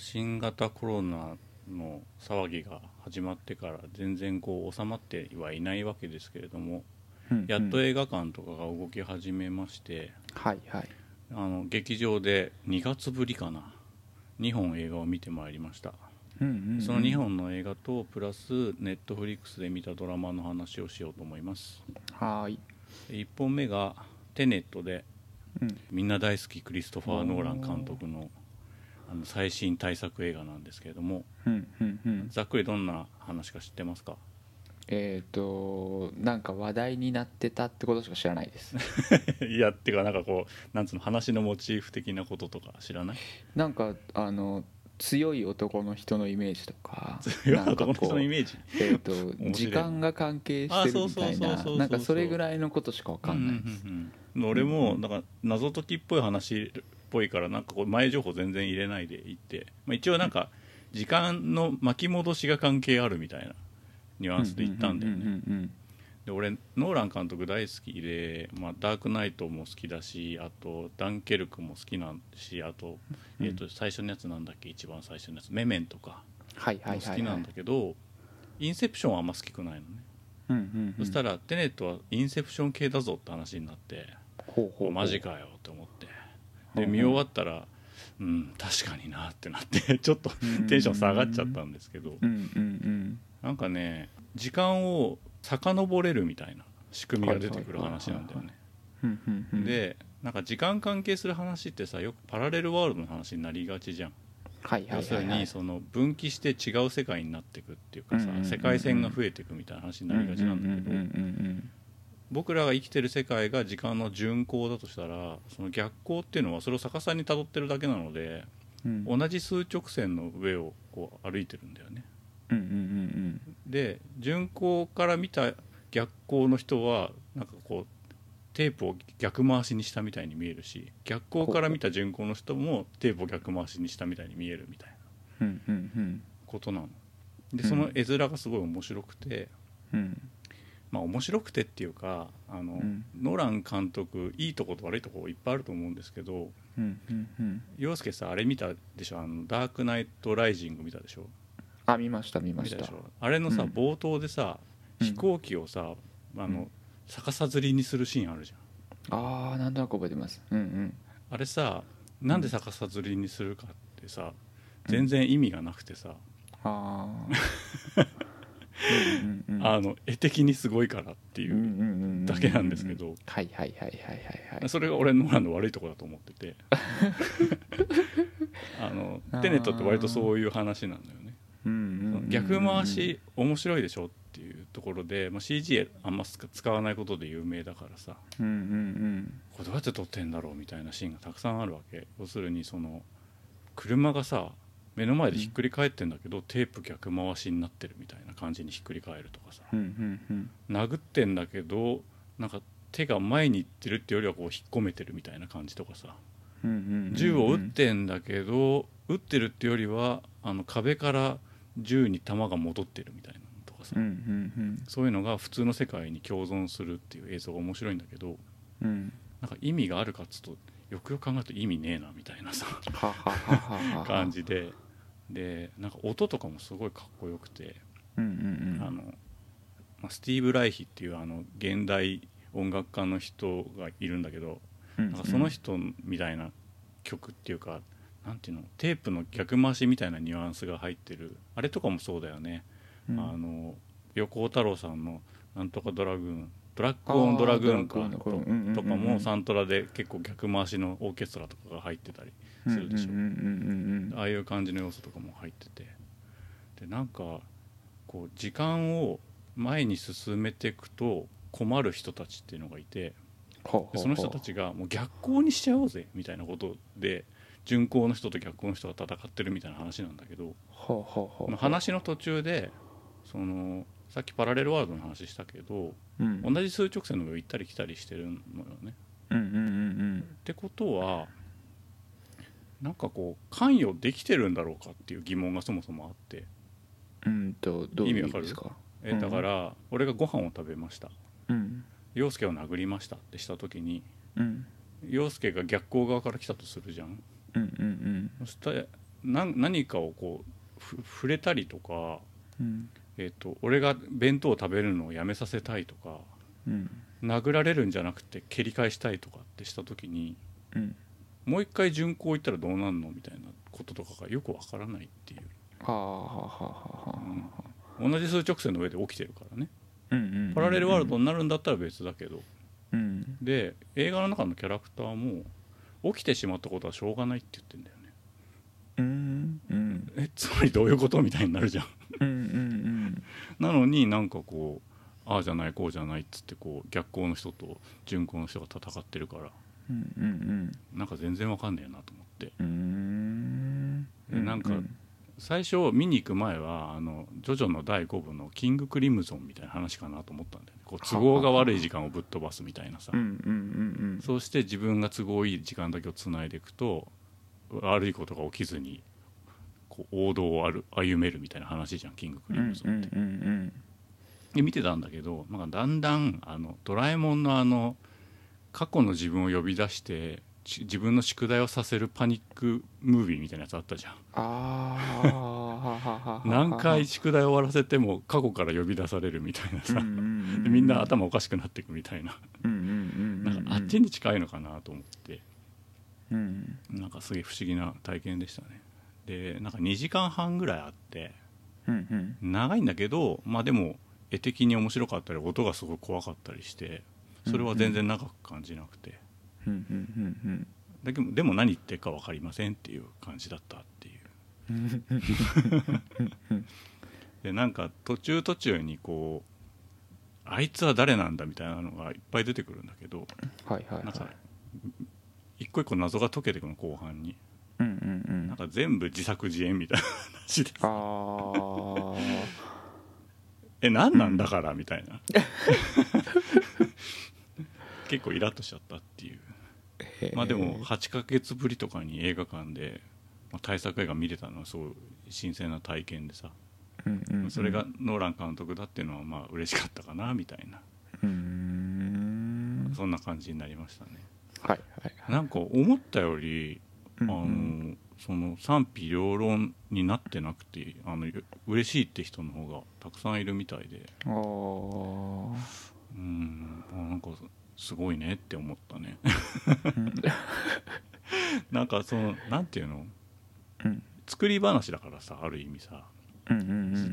新型コロナの騒ぎが始まってから全然こう収まってはいないわけですけれども、やっとうん映画館とかが動き始めまして、はいはいあの劇場で2月ぶりかな。2本映画を見てまいりました。うんうんうんその2本の映画とプラスネットフリックスで見たドラマの話をしようと思います。はーい1本目がテネットでうんみんな大好きクリストファー・ノーラン監督のあの最新大作映画なんですけれどもうんうんうん。ざっくりどんな話か知ってますか？えっ、となんか話題になってたってことしか知らないです。いやっていうかなんかこうなんつうの話のモチーフ的なこととか知らない？なんかあの強い男の人のイメージとかいやなんか男の人のイメージ？えっ、とい時間が関係してるみたいななんかそれぐらいのことしかわかんないです。うんうんうん俺もなんか謎解きっぽい話っぽいからなんかこう前情報全然入れないでいって、まあ、一応なんか時間の巻き戻しが関係あるみたいなニュアンスで言ったんだよね、で俺ノーラン監督大好きで、まあ、ダークナイトも好きだしあとダンケルクも好きなんしあと,、うん。えー、と最初のやつなんだっけ？一番最初のやつ。メメンとか。も好きなんだけど、インセプションはあんま好きくないのね、うんうんうん。そしたらテネットはインセプション系だぞって話になってほうほうほう。マジかよって思ってで見終わったらうん確かになってなって ちょっとテンション下がっちゃったんですけど。なんかね時間を遡れるみたいな仕組みが出てくる話なんだよね。でなんか時間関係する話ってさよくパラレルワールドの話になりがちじゃん。はいはい要するにその分岐して違う世界になっていくっていうかさ世界線が増えていくみたいな話になりがちなんだけど僕らが生きてる世界が時間の順行だとしたらその逆行っていうのはそれを逆さに辿ってるだけなのでうん。うん同じ数直線の上をこう歩いてるんだよね。うんうんうんで順行から見た逆行の人はなんかこうテープを逆回しにしたみたいに見えるし逆行から見た順行の人もテープを逆回しにしたみたいに見えるみたいなうんうんうん。ことなの。でうんその絵面がすごい面白くて、うんまあ面白くてっていうかあの、うん。ノラン監督いいとこと悪いとこいっぱいあると思うんですけどうんうんうん。洋介さんあれ見たでしょ？あのダークナイトライジング見たでしょ？あ見ました見ま見したあれのさ、うん。冒頭でさうん。飛行機をさ、あのうん。逆さずりにするシーンあるじゃん。ああなんとなく覚えてます。うんうん。あれさなんで逆さずりにするかってさ全然意味がなくてさ、ああ うんうんうん。あの絵的にすごいからっていう、だけなんですけど。はいはいはいはいはいはい。それが俺のノランの悪いとこだと思ってて。あのテネットって割とそういう話なんだよね。うんうんうんうん逆回し面白いでしょっていうところで、まあ、CG あんま使使わないことで有名だからさ。うんうん。これどうやって撮ってんだろうみたいなシーンがたくさんあるわけ。要するにその車がさ目の前でひっくり返ってんだけど、テープ逆回しになってるみたいな感じにひっくり返るとかさ。うんうんうん。殴ってんだけどなんか手が前に行ってるってよりはこう引っ込めてるみたいな感じとかさ。うんうんうん銃を撃ってんだけど撃ってるってよりはあの壁から銃に弾が戻ってるみたいなのとかさ、うんうんそういうのが普通の世界に共存するっていう映像が面白いんだけどうん。うんなんか意味があるかっつうとよくよく考えると意味ねえなみたいなさ。感じででなんか音とかもすごいかっこよくて、うんうんうん。あのまあスティーブ・ライヒっていうあの現代音楽家の人がいるんだけどうんなんかその人みたいな曲っていうかなんていうのテープの逆回しみたいなニュアンスが入ってる。あれとかもそうだよね、うん。あの横尾太郎さんの「なんとかドラグーン」ドラッグ・オン・ドラグーンかとかもサントラで結構逆回しのオーケストラとかが入ってたりするでしょ、うああいう感じの要素とかも入ってて。でなんかこう時間を前に進めていくと困る人たちっていうのがいて。その人たちがもう逆行にしちゃおうぜみたいなことで巡航の人と逆光の人が戦ってるみたいな話なんだけど。話の途中でそのさっきパラレルワールドの話したけどうん。同じ数直線の上を行ったり来たりしてるのよね。うんうんうん。ってことはなんかこう関与できてるんだろうかっていう疑問がそもそもあって。うんうんとどういう意味ですか？えだから俺がご飯を食べました。うん。陽介を殴りましたってした時にうん。陽介が逆光側から来たとするじゃん。うんうんそしたら何何かをこうふ触れたりとか、うん。えっと俺が弁当を食べるのをやめさせたいとかうん。殴られるんじゃなくて蹴り返したいとかってした時にうんもう一回巡航行ったらどうなんのみたいなこととかがよくわからないっていう、はあはあはあはあ。はあ同じ数直線の上で起きてるからね。うんパラレルワールドになるんだったら別だけど。うん。で映画の中のキャラクターも起きてしまったことはしょうがないって言ってんだよね。うんうん。えつまりどういうことみたいになるじゃん。うんうんなのになんかこうああじゃないこうじゃないっつってこう逆光の人と順光の人が戦ってるからうんうんなんか全然わかんねえなと思って。うん。なんか最初見に行く前はあのジョジョの第5部のキングクリムゾンみたいな話かなと思ったんだよね。こう都合が悪い時間をぶっ飛ばすみたいなさ。うんうんうんそうして自分が都合いい時間だけをつないでいくと悪いことが起きずにこう王道を歩歩めるみたいな話じゃんキングクうんうんリムゾンって。うんうん。で見てたんだけどなんかだんだんあのドラえもんのあの過去の自分を呼び出してち自分の宿題をさせるパニックムービーみたいなやつあったじゃん。ああ 何回宿題を終わらせても過去から呼び出されるみたいなさ、でみんな頭おかしくなっていくみたいな。なんかあっちに近いのかなと思って。うんなんかすげえ不思議な体験でしたね。でなんか2時間半ぐらいあって。うんうん。長いんだけどまあでも絵的に面白かったり音がすごい怖かったりしてそれは全然長く感じなくて。だけどでも何言ってるか分かりませんっていう感じだったっていう。でなんか途中途中にこうあいつは誰なんだみたいなのがいっぱい出てくるんだけどはいはいなんかはい一個一個謎が解けてくの後半に。うんうんうん。なんか全部自作自演みたいな話で。ああ え何なんだからみたいな 結構イラッとしちゃったっていう。まあでも8ヶ月ぶりとかに映画館で、まあ、大作映画見れたのはすごい新鮮な体験でさ。うんうんうん。それがノーラン監督だっていうのはまあ嬉しかったかなみたいな。うーん。そんな感じになりましたね。はいはいはい。なんか思ったよりあうん。うのんその賛否両論になってなくてあの嬉しいって人の方がたくさんいるみたいで。あー。うん。あなんかすごいねって思ったね。うん。なんかそのなんていうの？うん。作り話だからさある意味さ。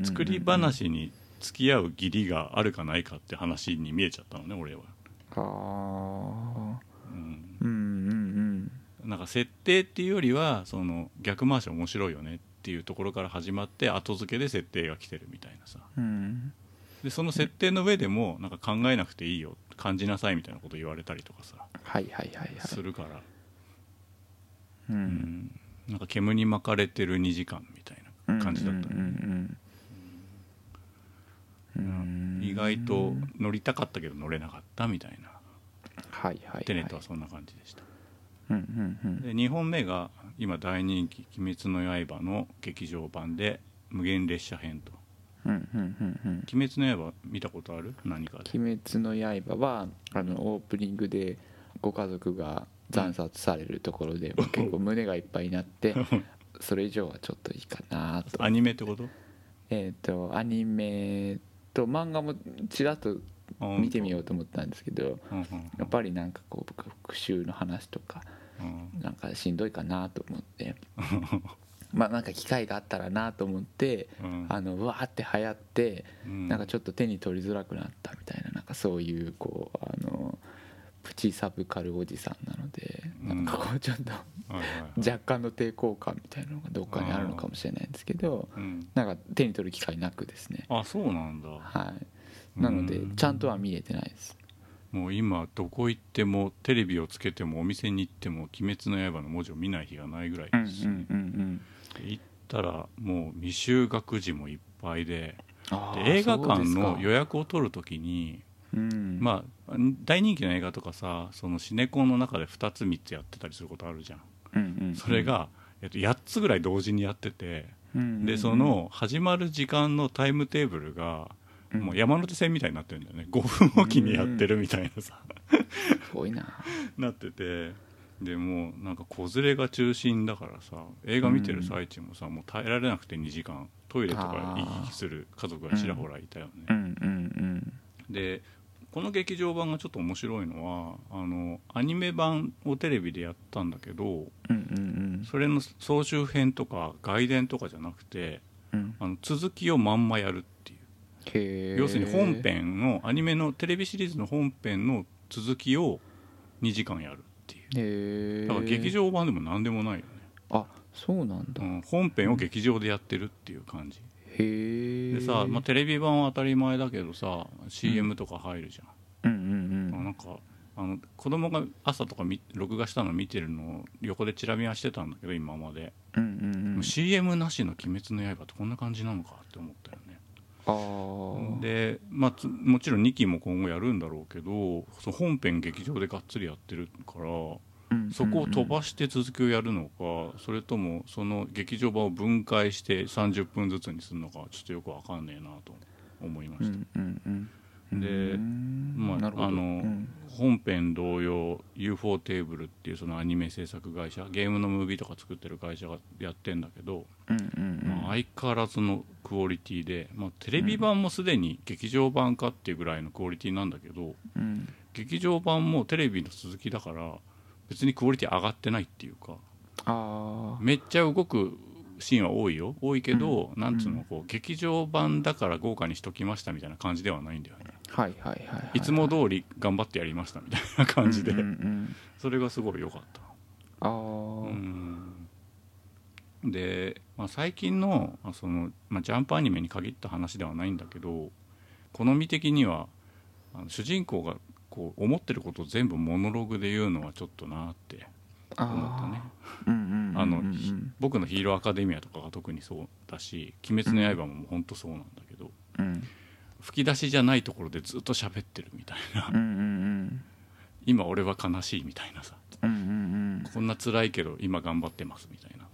作り話に付き合う義理があるかないかって話に見えちゃったのね俺は、あ。うん、ーうんうんなんか設定っていうよりはその逆回し面白いよねっていうところから始まって後付けで設定が来てるみたいなさ。うんうん。でその設定の上でもなんか考えなくていいよ感じなさいみたいなこと言われたりとかさ。はいはいはいはい。するから、ううん。ん、なんか煙に巻かれてる2時間みたいな感じだった。ね、うんうんうん。うん。意外と乗りたかったけど乗れなかったみたいな。はいはいはい。テネットはそんな感じでした。うんうんうん。で2本目が今大人気「鬼滅の刃」の劇場版で「無限列車編」とうんうんうんうん「鬼滅の刃」見たことある？何かで。鬼滅の刃はあのオープニングでご家族が惨殺されるところで、結構胸がいっぱいになって それ以上はちょっといいかなと。アニメってこと？えっ、とアニメと漫画もちらっと見てみようと思ったんですけどうんうん。やっぱりなんかこう復讐の話とかうん。なんかしんどいかなと思って まあなんか機会があったらなと思ってうん。あのうわーって流行ってうん。なんかちょっと手に取りづらくなったみたいななんかそういうこうあのプチサブカルおじさんなのでなんかこうちょっと若干の抵抗感みたいなのがどっかにあるのかもしれないんですけどうん。なんか手に取る機会なくですね。あそうなんだ。はい。なのでうん。ちゃんとは見れてないです。もう今どこ行ってもテレビをつけてもお店に行っても「鬼滅の刃」の文字を見ない日がないぐらいうんうですし、んうん行ったらもう未就学児もいっぱいで映画館の予約を取るときに、まあ大人気の映画とかさそのシネコンの中で2つ3つやってたりすることあるじゃん、うんうんうん。それが、えっと、8つぐらい同時にやってて、うんうんうん。でその始まる時間のタイムテーブルが、うん。もう山手線みたいになってるんだよね。5分おきにやってるみたいなさ、すごいな。なっててでもうなんか子連れが中心だからさ映画見てる最中もさ、もう耐えられなくて2時間トイレとか行き来する家族がちらほらいたよね、うんうんでこの劇場版がちょっと面白いのはあのアニメ版をテレビでやったんだけどうんうんうん。それの総集編とか外伝とかじゃなくてうん。あの続きをまんまやるっていう。要するに本編のアニメのテレビシリーズの本編の続きを2時間やるへえだから劇場版でも何でもないよね、あそうなんだ、うん、本編を劇場でやってるっていう感じ。へえでさ、まあ、テレビ版は当たり前だけどさ CM とか入るじゃん、うん。うんなんかあの子供が朝とか見録画したの見てるのを横でチラ見はしてたんだけど今まで、うんうんうん。うん CM なしの「鬼滅の刃」ってこんな感じなのかって思ったよねで、まあ、つもちろん2期も今後やるんだろうけどその本編劇場でがっつりやってるからうんそこを飛ばして続きをやるのかそれともその劇場版を分解して30分ずつにするのかちょっとよくわかんねえなと思いました、うんうんうんでうん。まああのうん。本編同様 UFO テーブルっていうそのアニメ制作会社ゲームのムービーとか作ってる会社がやってんだけど、まあ相変わらずのクオリティで、まあ、テレビ版もすでに劇場版かっていうぐらいのクオリティなんだけどうん。劇場版もテレビの続きだから別にクオリティ上がってないっていうかめっちゃ動くシーンは多いよ。多いけど、なんつうのこう劇場版だから豪華にしときましたみたいな感じではないんだよね。はいはいはいはいい。つも通り頑張ってやりましたみたいな感じで、うんうんうん。それがすごい良かった。ああうんで、まあ、最近のあその、まあ、ジャンプアニメに限った話ではないんだけど好み的にはあの主人公がこう思ってることを全部モノログで言うのはちょっとなって思ったね。あの、僕のヒーローアカデミアとかが特にそうだし「鬼滅の刃」も本当そうなんだけど、うん。吹き出しじゃないところでずっと喋ってるみたいな。うんうん。今俺は悲しいみたいなさ。うんうんうん。こんな辛いけど今頑張ってますみたいな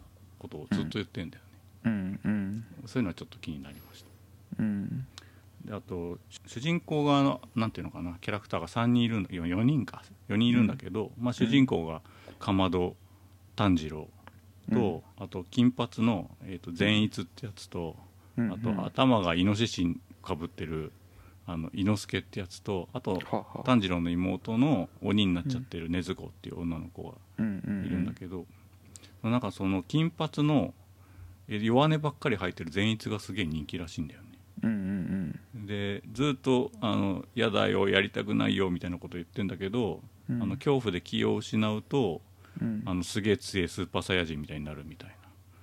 ことをずっと言ってんだよね、うん。うん。そういうのはちょっと気になりました。うん。であと主人公側のなんていうのかなキャラクターが3人いるんだ4人か。4人いるんだけど、まあ、主人公がかまど炭治郎と、あと金髪の、えー、と善逸ってやつと、うん。あと頭がイノシシかぶってるあの伊之助ってやつとあと炭治郎の妹の鬼になっちゃってる禰豆子っていう女の子がいるんだけど、なんかその金髪のえ弱音ばっかり吐いてる善逸がすげえ人気らしいんだよね。うんうんでずっとあの「嫌だよやりたくないよ」みたいなこと言ってんだけど、うん。あの恐怖で気を失うとうん。あのすげえ強いスーパーサイヤ人みたいにな。るみたい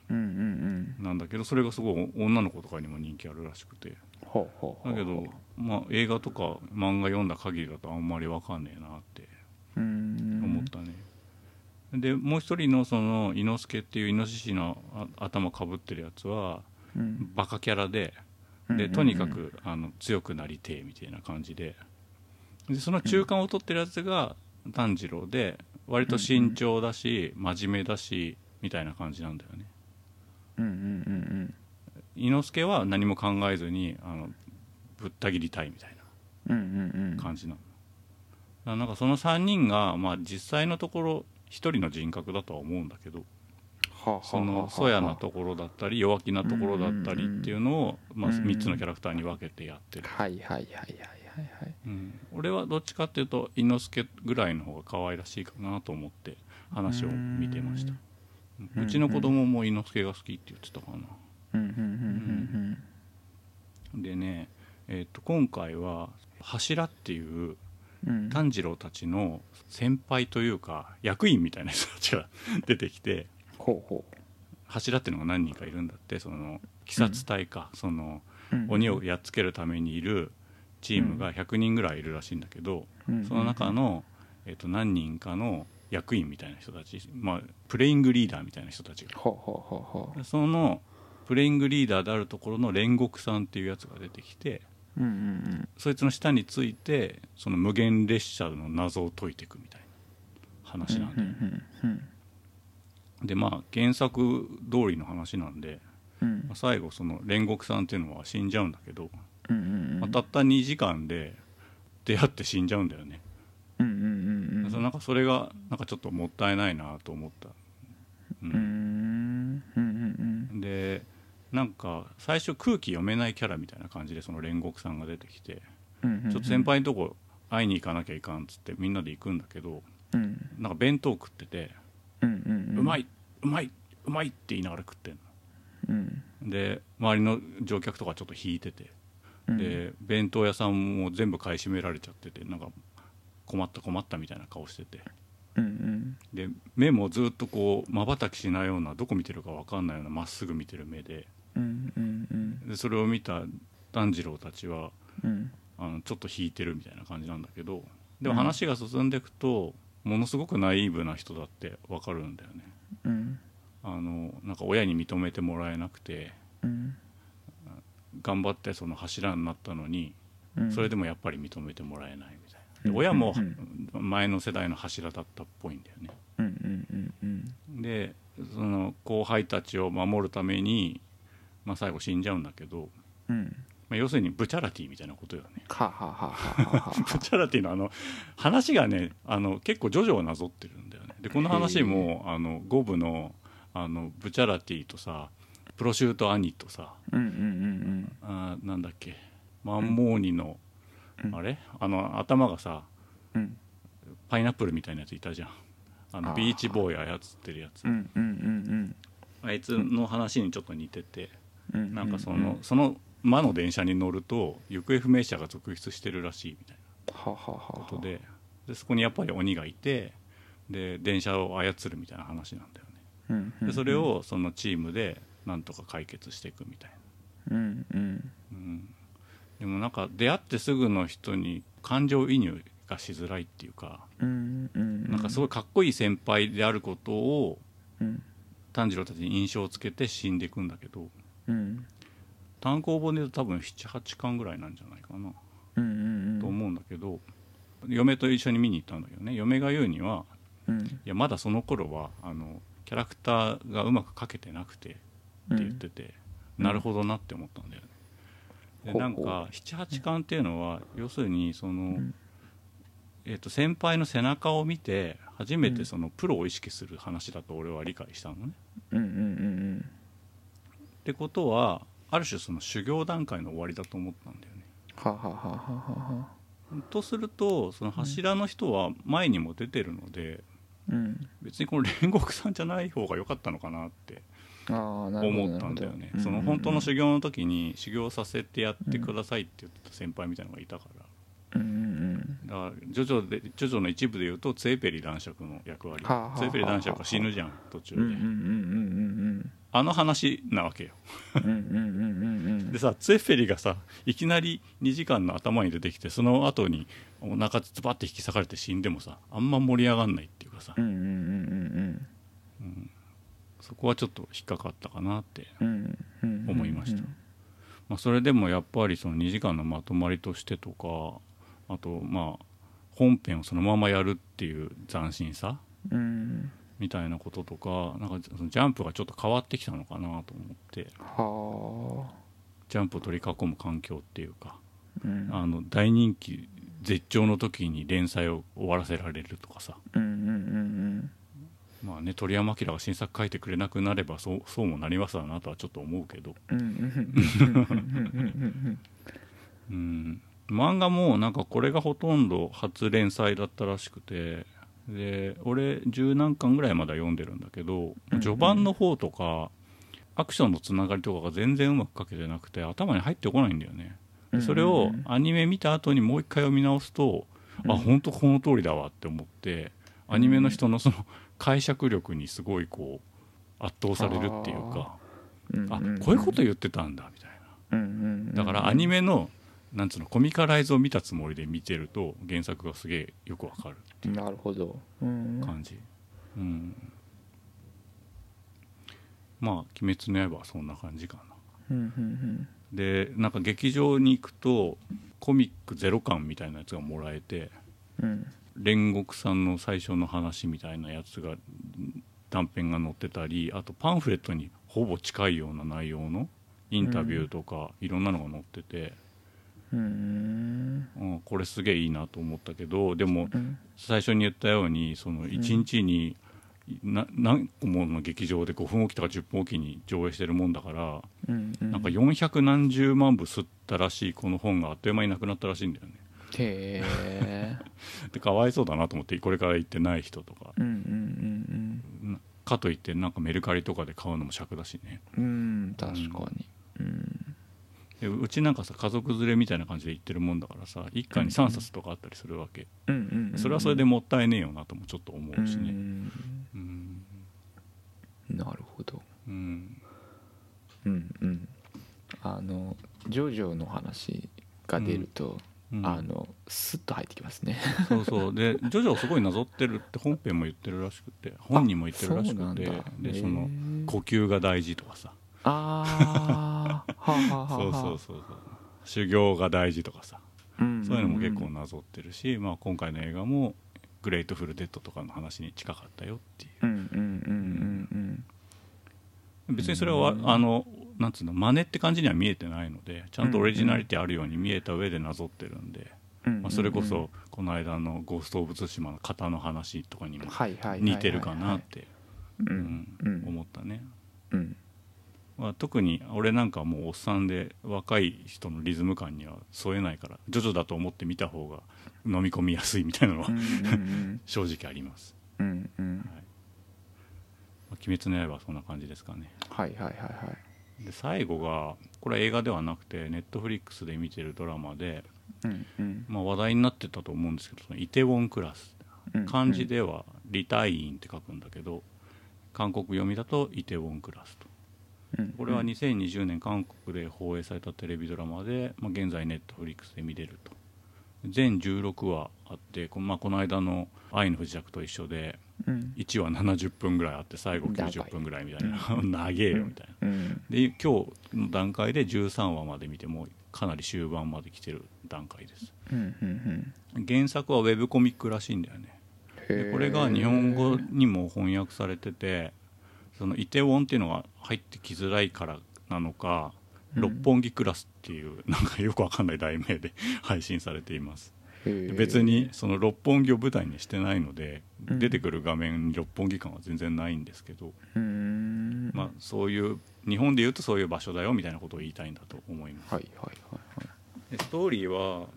うんうんうん。ななんだけどそれがすごい女の子とかにも人気あるらしくて。だけど、まあ、映画とか漫画読んだ限りだとあんまりわかんねえなってうん。思ったね、でもう一人のその伊之助っていうイノシシのあ頭かぶってるやつはうん。バカキャラででとにかくあの強くなりてえみたいな感じで。でその中間を取ってるやつが炭治郎で割と慎重だし真面目だしみたいな感じなんだよね。うんうんうん伊之助は何も考えずにあのぶった切りたいみたいうんうんうんうん。な感じなの。なんかその3人が、まあ、実際のところ1人の人格だとは思うんだけどそのそやなところだったり弱気なところだったりっていうのを、まあ、うんうん3つのキャラクターに分けてやってる、はいはいはいはいはいはい。うん、俺はどっちかっていうと伊之助ぐらいの方が可愛らしいかなと思って話を見てました。うちの子供も伊之助が好きって言ってたかな。うんうんうんうんでね、えー、と今回は柱っていう炭治郎たちの先輩というか役員みたいな人たちが出てきて柱っていうのが何人かいるんだってその鬼殺隊か、そのううん。鬼をやっつけるためにいるチームが100人ぐらいいるらしいんだけど、うん。その中の、えっと何人かの役員みたいな人たち、まあ、プレイングリーダーみたいな人たちが。そのプレイングリーダーであるところの煉獄さんっていうやつが出てきてううんうん。そいつの下についてその無限列車の謎を解いていくみたいな話なんで、うんうんでまあ原作通りの話なんで、うん。まあ最後その煉獄さんっていうのは死んじゃうんだけど、うんうんうん。まあたった2時間で出会って死んじゃうんだよね、うんうんうんうんなんかそれがなんかちょっともったいないなと思った、ううんんうんうん。でなんか最初空気読めないキャラみたいな感じでその煉獄さんが出てきて、ちょっと先輩のとこ会いに行かなきゃいかんっつってみんなで行くんだけどうん。なんか弁当食ってて、うまいうまいうまいって言いながら食ってんうん。ので周りの乗客とかちょっと引いててうん。で弁当屋さんも全部買い占められちゃっててなんか困った困ったみたいな顔してて。うんうん。で目もずっとこうまばたきしないようなどこ見てるか分かんないようなまっすぐ見てる目ででそれを見た炭治郎たちはうん。あのちょっと引いてるみたいな感じなんだけどでもうん。話が進んでいくとものすごくナイーブな人だって分かるんだよね。うん。あのなんか親に認めてもらえなくてうん。頑張ってその柱になったのにうん。それでもやっぱり認めてもらえないみたいな。親もうん。前の世代の柱だったっぽいんだよね。でその後輩たちを守るために、まあ、最後死んじゃうんだけど、うん。まあ、要するにブチャラティみたいなことよね。はははははは ブチャラティのあの話がねあの結構ジョジョをなぞってるんだよね。でこの話もあの五部のあのブチャラティとさプロシュート兄とさうんうんうんあーなんだっけマンモーニの、うん。あれ？あの頭がさうん。うんパイナップルみたいなやついたじゃん。あのビーチボーイ操ってるやつ。うんうんうんあいつの話にちょっと似てて。うんなんかそのその魔の電車に乗ると行方不明者が続出してるらしいみたいな。ことで。でそこにやっぱり鬼がいてで電車を操るみたいな話なんだよね。でそれをそのチームでなんとか解決していくみたいうんうん。な、うん、でもなんか出会ってすぐの人に感情移入がしづらいっていうかうんうん。なんかすごいかっこいい先輩であることをうん。炭治郎たちに印象をつけて死んでいくんだけどうん。単行本で言うと多分78巻ぐらいなんじゃないかな。うんうんと思うんだけど、嫁と一緒に見に行ったんだけどね。嫁が言うにはうん。いやまだその頃はあのキャラクターがうまく描けてなくてって言ってて、うん。なるほどなって思ったんだよね。でなんか78巻っていうのは要するにその、ん。えー、と先輩の背中を見て初めてそのプロを意識する話だと俺は理解したのね。うんうんうんってことはある種その修行段階の終わりだと思ったんだよね。ははははははとするとその柱の人は前にも出てるので、うん。別にこの煉獄さんじゃない方が良かったのかなって思ったんだよね。その本当の修行の時に修行させてやってくださいって言ってた先輩みたいなのがいたからだからジョジョでジョジョの一部で言うとツェーペリ男爵の役割。はあはあはあツェーペリ男爵が死ぬじゃん途中で。うんうんうんうんあの話なわけよ。でさツェーペリがさいきなり2時間の頭に出てきてその後にお腹ズバッて引き裂かれて死んでもさあんま盛り上がんないっていうかさ。そこはちょっと引っかかったかなって思いました、まあ、それでもやっぱりその2時間のまとまりとしてとかあとまあ本編をそのままやるっていう斬新さうん。みたいなこととかなんかそのジャンプがちょっと変わってきたのかなと思って。はあ。ジャンプを取り囲む環境っていうかうん。あの大人気絶頂の時に連載を終わらせられるとかさ。うんうんうんまあね鳥山明が新作書いてくれなくなればそうそうもなりますわなとはちょっと思うけど。うんうんうん。うん漫画もなんかこれがほとんど初連載だったらしくてで俺十何巻ぐらいまでは読んでるんだけど、うん序盤の方とかアクションのつながりとかが全然うまく書けてなくて頭に入ってこないんだよね。でそれをアニメ見た後にもう一回読み直すと、うん。あ本当この通りだわって思ってアニメの人のその解釈力にすごいこう圧倒されるっていうか、あこういうこと言ってたんだみたいな。だからアニメのなんつうのコミカライズを見たつもりで見てると原作がすげえよくわかるなるほど。うん感じ。うん。まあ「鬼滅の刃」はそんな感じかな。うんうんでなんか劇場に行くとコミックゼロ巻みたいなやつがもらえてうん。煉獄さんの最初の話みたいなやつが断片が載ってたりあとパンフレットにほぼ近いような内容のインタビューとかいろんなのが載ってて、うん。うん、これすげえいいなと思ったけどでもうん。最初に言ったようにその1日にな何個もの劇場で5分おきとか10分おきに上映してるもんだからうんうん。なんか400何十万部吸ったらしいこの本があっという間になくなったらしいんだよね。へえ。でかわいそうだなと思ってこれから行ってない人とか。うんうんなかといってなんかメルカリとかで買うのも尺だしね。うんうんうん確かに。うん。でうちなんかさ家族連れみたいな感じで行ってるもんだからさ一家に3冊とかあったりするわけ、それはそれでもったいねえよなともちょっと思うしうねんうん、なるほど。うん、うんうん。あのジョジョの話が出ると、うん。あのスッと入ってきますね。そうそう。でジョジョをすごいなぞってるって本編も言ってるらしくて本人も言ってるらしくてでその呼吸が大事とかさああそうそうそうそう。修行が大事とかさ。うんそういうのも結構なぞってるし、まあ、今回の映画も「グレートフルデッド」とかの話に近かったよっていう。うんうんうんうん別にそれは、うんあのなんつうの真似って感じには見えてないのでちゃんとオリジナリティあるように見えた上でなぞってるんで、うんまあ、それこそこの間の「ゴースト・オブ・ツシマ」の型の話とかにも似てるかなってううんん。うん思ったね、うんまあ、特に俺なんかはもうおっさんで若い人のリズム感には添えないからジョジョだと思って見た方が飲み込みやすいみたいなのはうんうん 正直あります。うんうん「まあ鬼滅の刃」はそんな感じですかね。はいはいはいはい。で最後がこれは映画ではなくてネットフリックスで見てるドラマで、うんうん。まあ、話題になってたと思うんですけどそのイテウォンクラス。うん漢字ではリタインって書くんだけど韓国読みだとイテウォンクラスと。うんこれは2020年韓国で放映されたテレビドラマで、まあ、現在ネットフリックスで見れると。全16話あってこ,、まあ、この間の「愛の不時着」と一緒でうん。1話70分ぐらいあって最後90分ぐらいみたいな。長えよみたいな。うん。で今日の段階で13話まで見てもうかなり終盤まで来てる段階です。うんうんうん。原作はウェブコミックらしいんだよね。これが日本語にも翻訳されててそのイテウォンっていうのが入ってきづらいからなのか、うん。六本木クラスっていうなんかよくわかんない題名で 配信されています。別にその六本木を舞台にしてないので、うん。出てくる画面に六本木感は全然ないんですけど、まあ、そういう日本でいうとそういう場所だよみたいなことを言いたいんだと思います。はいはいはいはい。でストーリーは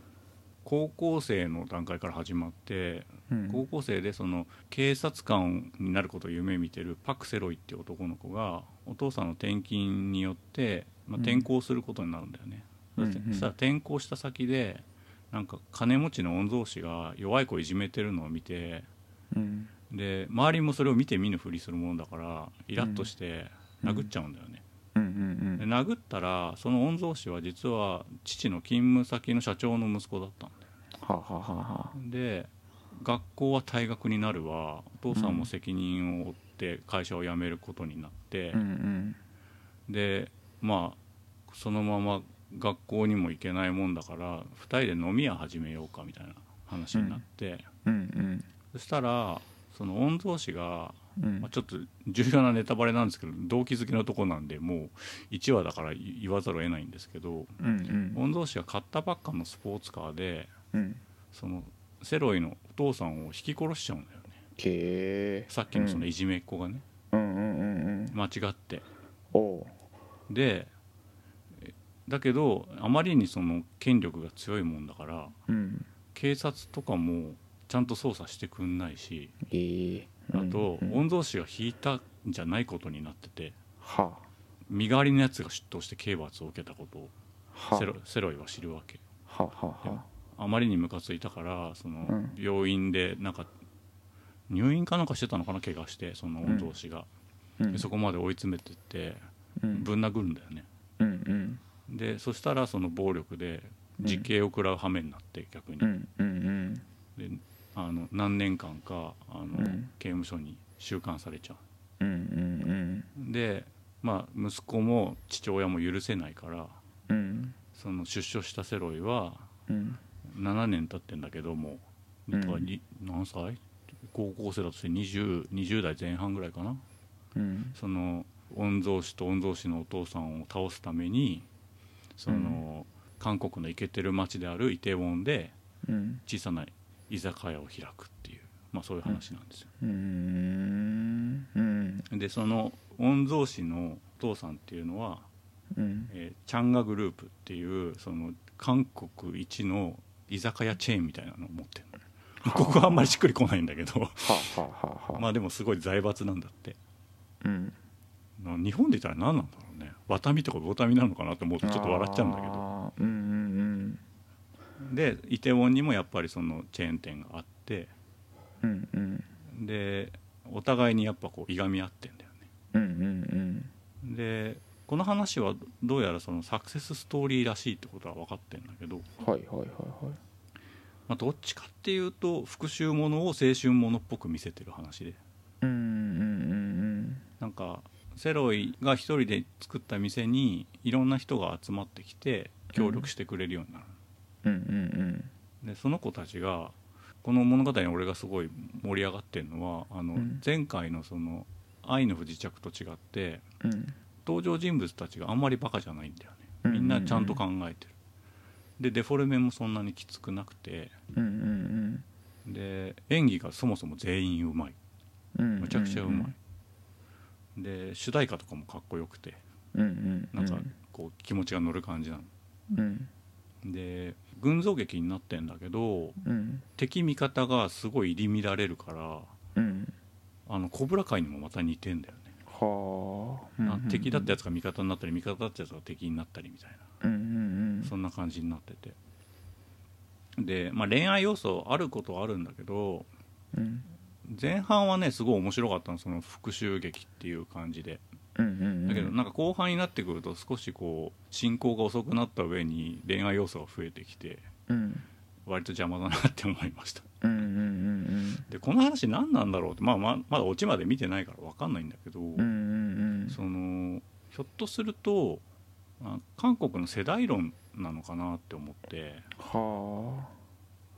高校生の段階から始まって、うん。高校生でその警察官になることを夢見てるパク・セロイっていう男の子がお父さんの転勤によって、まあ、転校することになるんだよね、うんそ転校した先でなんか金持ちの御曹司が弱い子をいじめてるのを見てうん。で周りもそれを見て見ぬふりするものだからイラッとして殴っちゃうんだよね、うんうんで殴ったらその御曹司は実は父の勤務先の社長の息子だったんだよはあはあはあはあ。で学校は退学になるわ。お父さんも責任を負って会社を辞めることになって。うんう、ん。でまあそのまま学校にも行けないもんだから2人で飲み屋始めようかみたいな話になって、うんうん。そしたらその御曹司が、うん。まあ、ちょっと重要なネタバレなんですけど動機づけのとこなんでもう1話だから言わざるを得ないんですけど御曹司が買ったばっかのスポーツカーでうん。そのセロイのお父さんを引き殺しちゃうんだよね。さっきのそのいじめっ子がね、間違って。でえだけどあまりにその権力が強いもんだからうん。警察とかもちゃんと捜査してくんないしええあとうん御曹司が引いたんじゃないことになってては身代わりのやつが出頭して刑罰を受けたことをセロセロイは知るわけ。はあはあはあ。まりにムカついたからそのうん。病院でなんか入院かなんかしてたのかな怪我してその御曹司が、あうん。でそこまで追い詰めてってうん。ぶん殴るんだよね。うんうん。でそしたらその暴力で実刑を食らう羽目になって逆に、うんうんであの何年間かあの、うん。刑務所に収監されちゃう。んうんうでまあ息子も父親も許せないからうん。うんその出所したセロイはうん。7年経ってんだけども、うん。だからに何歳？高校生だとして 20, 20代前半ぐらいかな？うん。その御曹司と御曹司のお父さんを倒すためにその、韓国のイケてる町であるイテウォンでうん。小さな居酒屋を開くまあ、そういう話なんですよ。うん。うん。でその御曹司のお父さんっていうのは、うん。えーチャンガグループっていうその韓国一の居酒屋チェーンみたいなのを持ってるの。ここはあんまりしっくりこないんだけど。まあでもすごい財閥なんだって。うん。な日本で言ったら何なんだろうね。ワタミとかボタミなのかなと思うとちょっと笑っちゃうんだけど。あー。うんうん。でイテウォンにもやっぱりそのチェーン店があってうんうん。うんでお互いにやっぱこういがみ合ってんだよね。うんうんうん。でこの話はどうやらそのサクセスストーリーらしいってことは分かってんだけど、はいはいはいはい。まあ、どっちかっていうと復讐ものを青春ものっぽく見せてる話で。うんうんうんなんかセロイが一人で作った店にいろんな人が集まってきて協力してくれるようになる、うんうんうん。でその子たちがこの物語に俺がすごい盛り上がってるのはあの、うん。前回のその「愛の不時着」と違ってうん。うん登場人物たちがあんまりバカじゃないんだようんねみんなちゃんと考えてる、でデフォルメもそんなにきつくなくて。で演技がそもそも全員うまい。うんめちゃくちゃうまい、で主題歌とかもかっこよくて。うなんかこう気持ちが乗る感じなの。うん。で群像劇になってんだけどうん。敵味方がすごい入り乱れるからうん。あのコブラ界にもまた似てんだよね、はあ。な敵だったやつが味方になったり味方だったやつが敵になったりみたいうんうんなそんな感じになってて。で、まあ、恋愛要素あることはあるんだけどうん。前半はねすごい面白かったのその復讐劇っていう感じで。うんうんだけどなんか後半になってくると少しこう進行が遅くなった上に恋愛要素が増えてきてうん。割と邪魔だなって思いました。でこの話何なんだろうって、まあ、まあまだオチまで見てないから分かんないんだけど、そのひょっとするとあ韓国の世代論なのかなって思っては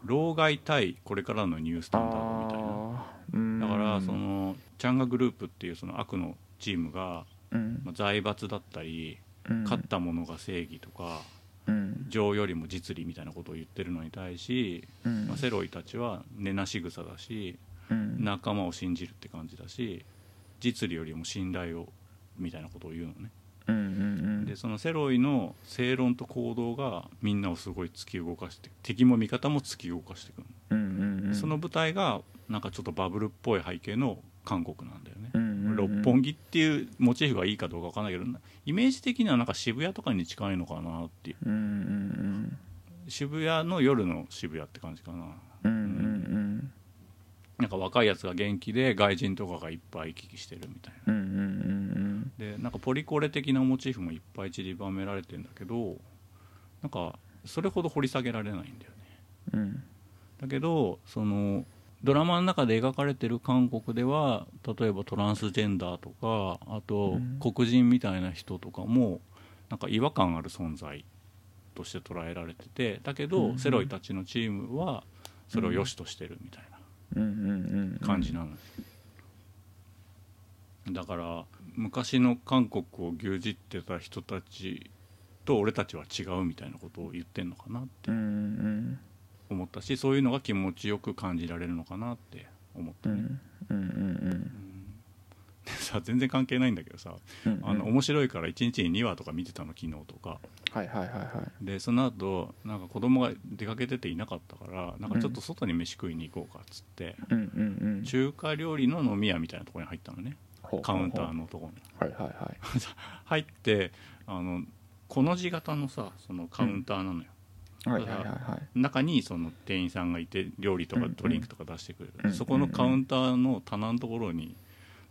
老害対これからのニュースあタンダードみたいな。だからそのチャンガグループっていうその悪のチームが、うん。まあ財閥だったりうん。勝ったものが正義とかうん。情よりも実利みたいなことを言ってるのに対し、うん。まあ、セロイたちは根なし草だしうん。仲間を信じるって感じだし実利よりも信頼をみたいなことを言うのね。うんうんうん。でそのセロイの正論と行動がみんなをすごい突き動かして敵も味方も突き動かしていくの、うんうんうん。その舞台がなんかちょっとバブルっぽい背景の韓国なんだよね、うん六本木っていうモチーフがいいかどうかわかんないけどイメージ的にはなんか渋谷とかに近いのかなっていう。渋谷の夜の渋谷って感じかな。うんなんか若いやつが元気で外人とかがいっぱい行き来してるみたいな。でなんかポリコレ的なモチーフもいっぱい散りばめられてるんだけどなんかそれほど掘り下げられないんだよね。うん。だけどそのドラマの中で描かれてる韓国では例えばトランスジェンダーとかあとうん。黒人みたいな人とかもなんか違和感ある存在として捉えられててだけうん。どセロイたちのチームはそれを良しとしてるみたいな感じなの。よだから昔の韓国を牛耳ってた人たちと俺たちは違うみたいなことを言ってんのかなって思ったしそういうのが気持ちよく感じられるのかなって思ったね、うん。うんうんでさ全然関係ないんだけどさうんあの面白いから1日に2話とか見てたの昨日とか。はいはいはいはい。でその後なんか子供が出かけてていなかったからなんかちょっと外に飯食いに行こうかっつって、うんうんうん。中華料理の飲み屋みたいなところに入ったのね。ほうカウンターのところに。はいはいはい。入ってあのこの字型のさそのカウンターなのよ、中にその店員さんがいて料理とかうんドリンクとか出してくれる、うんそこのカウンターの棚のところに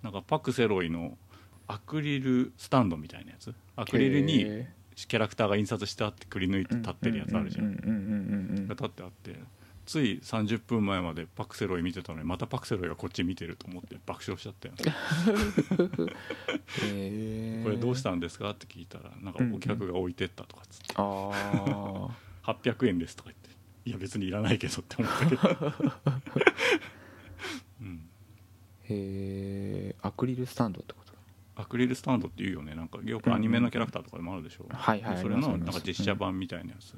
なんかパク・セロイのアクリルスタンドみたいなやつ？アクリルにへキャラクターが印刷してあってくり抜いて立ってるやつあるじゃん。うんうんうんうんうんが立ってあってつい30分前までパクセロイ見てたのにまたパクセロイがこっち見てると思って爆笑しちゃったよ。ねこれどうしたんですか？って聞いたらなんかお客が置いてったとかっつって。ああ800円ですとか言っていや別にいらないけどって思ったけど、うん、へえアクリルスタンドってこと？アクリルスタンドっていうよね。なんかよくアニメのキャラクターとかでもあるでしょ、はいはいそれのなんか実写版みたいなやつ、へ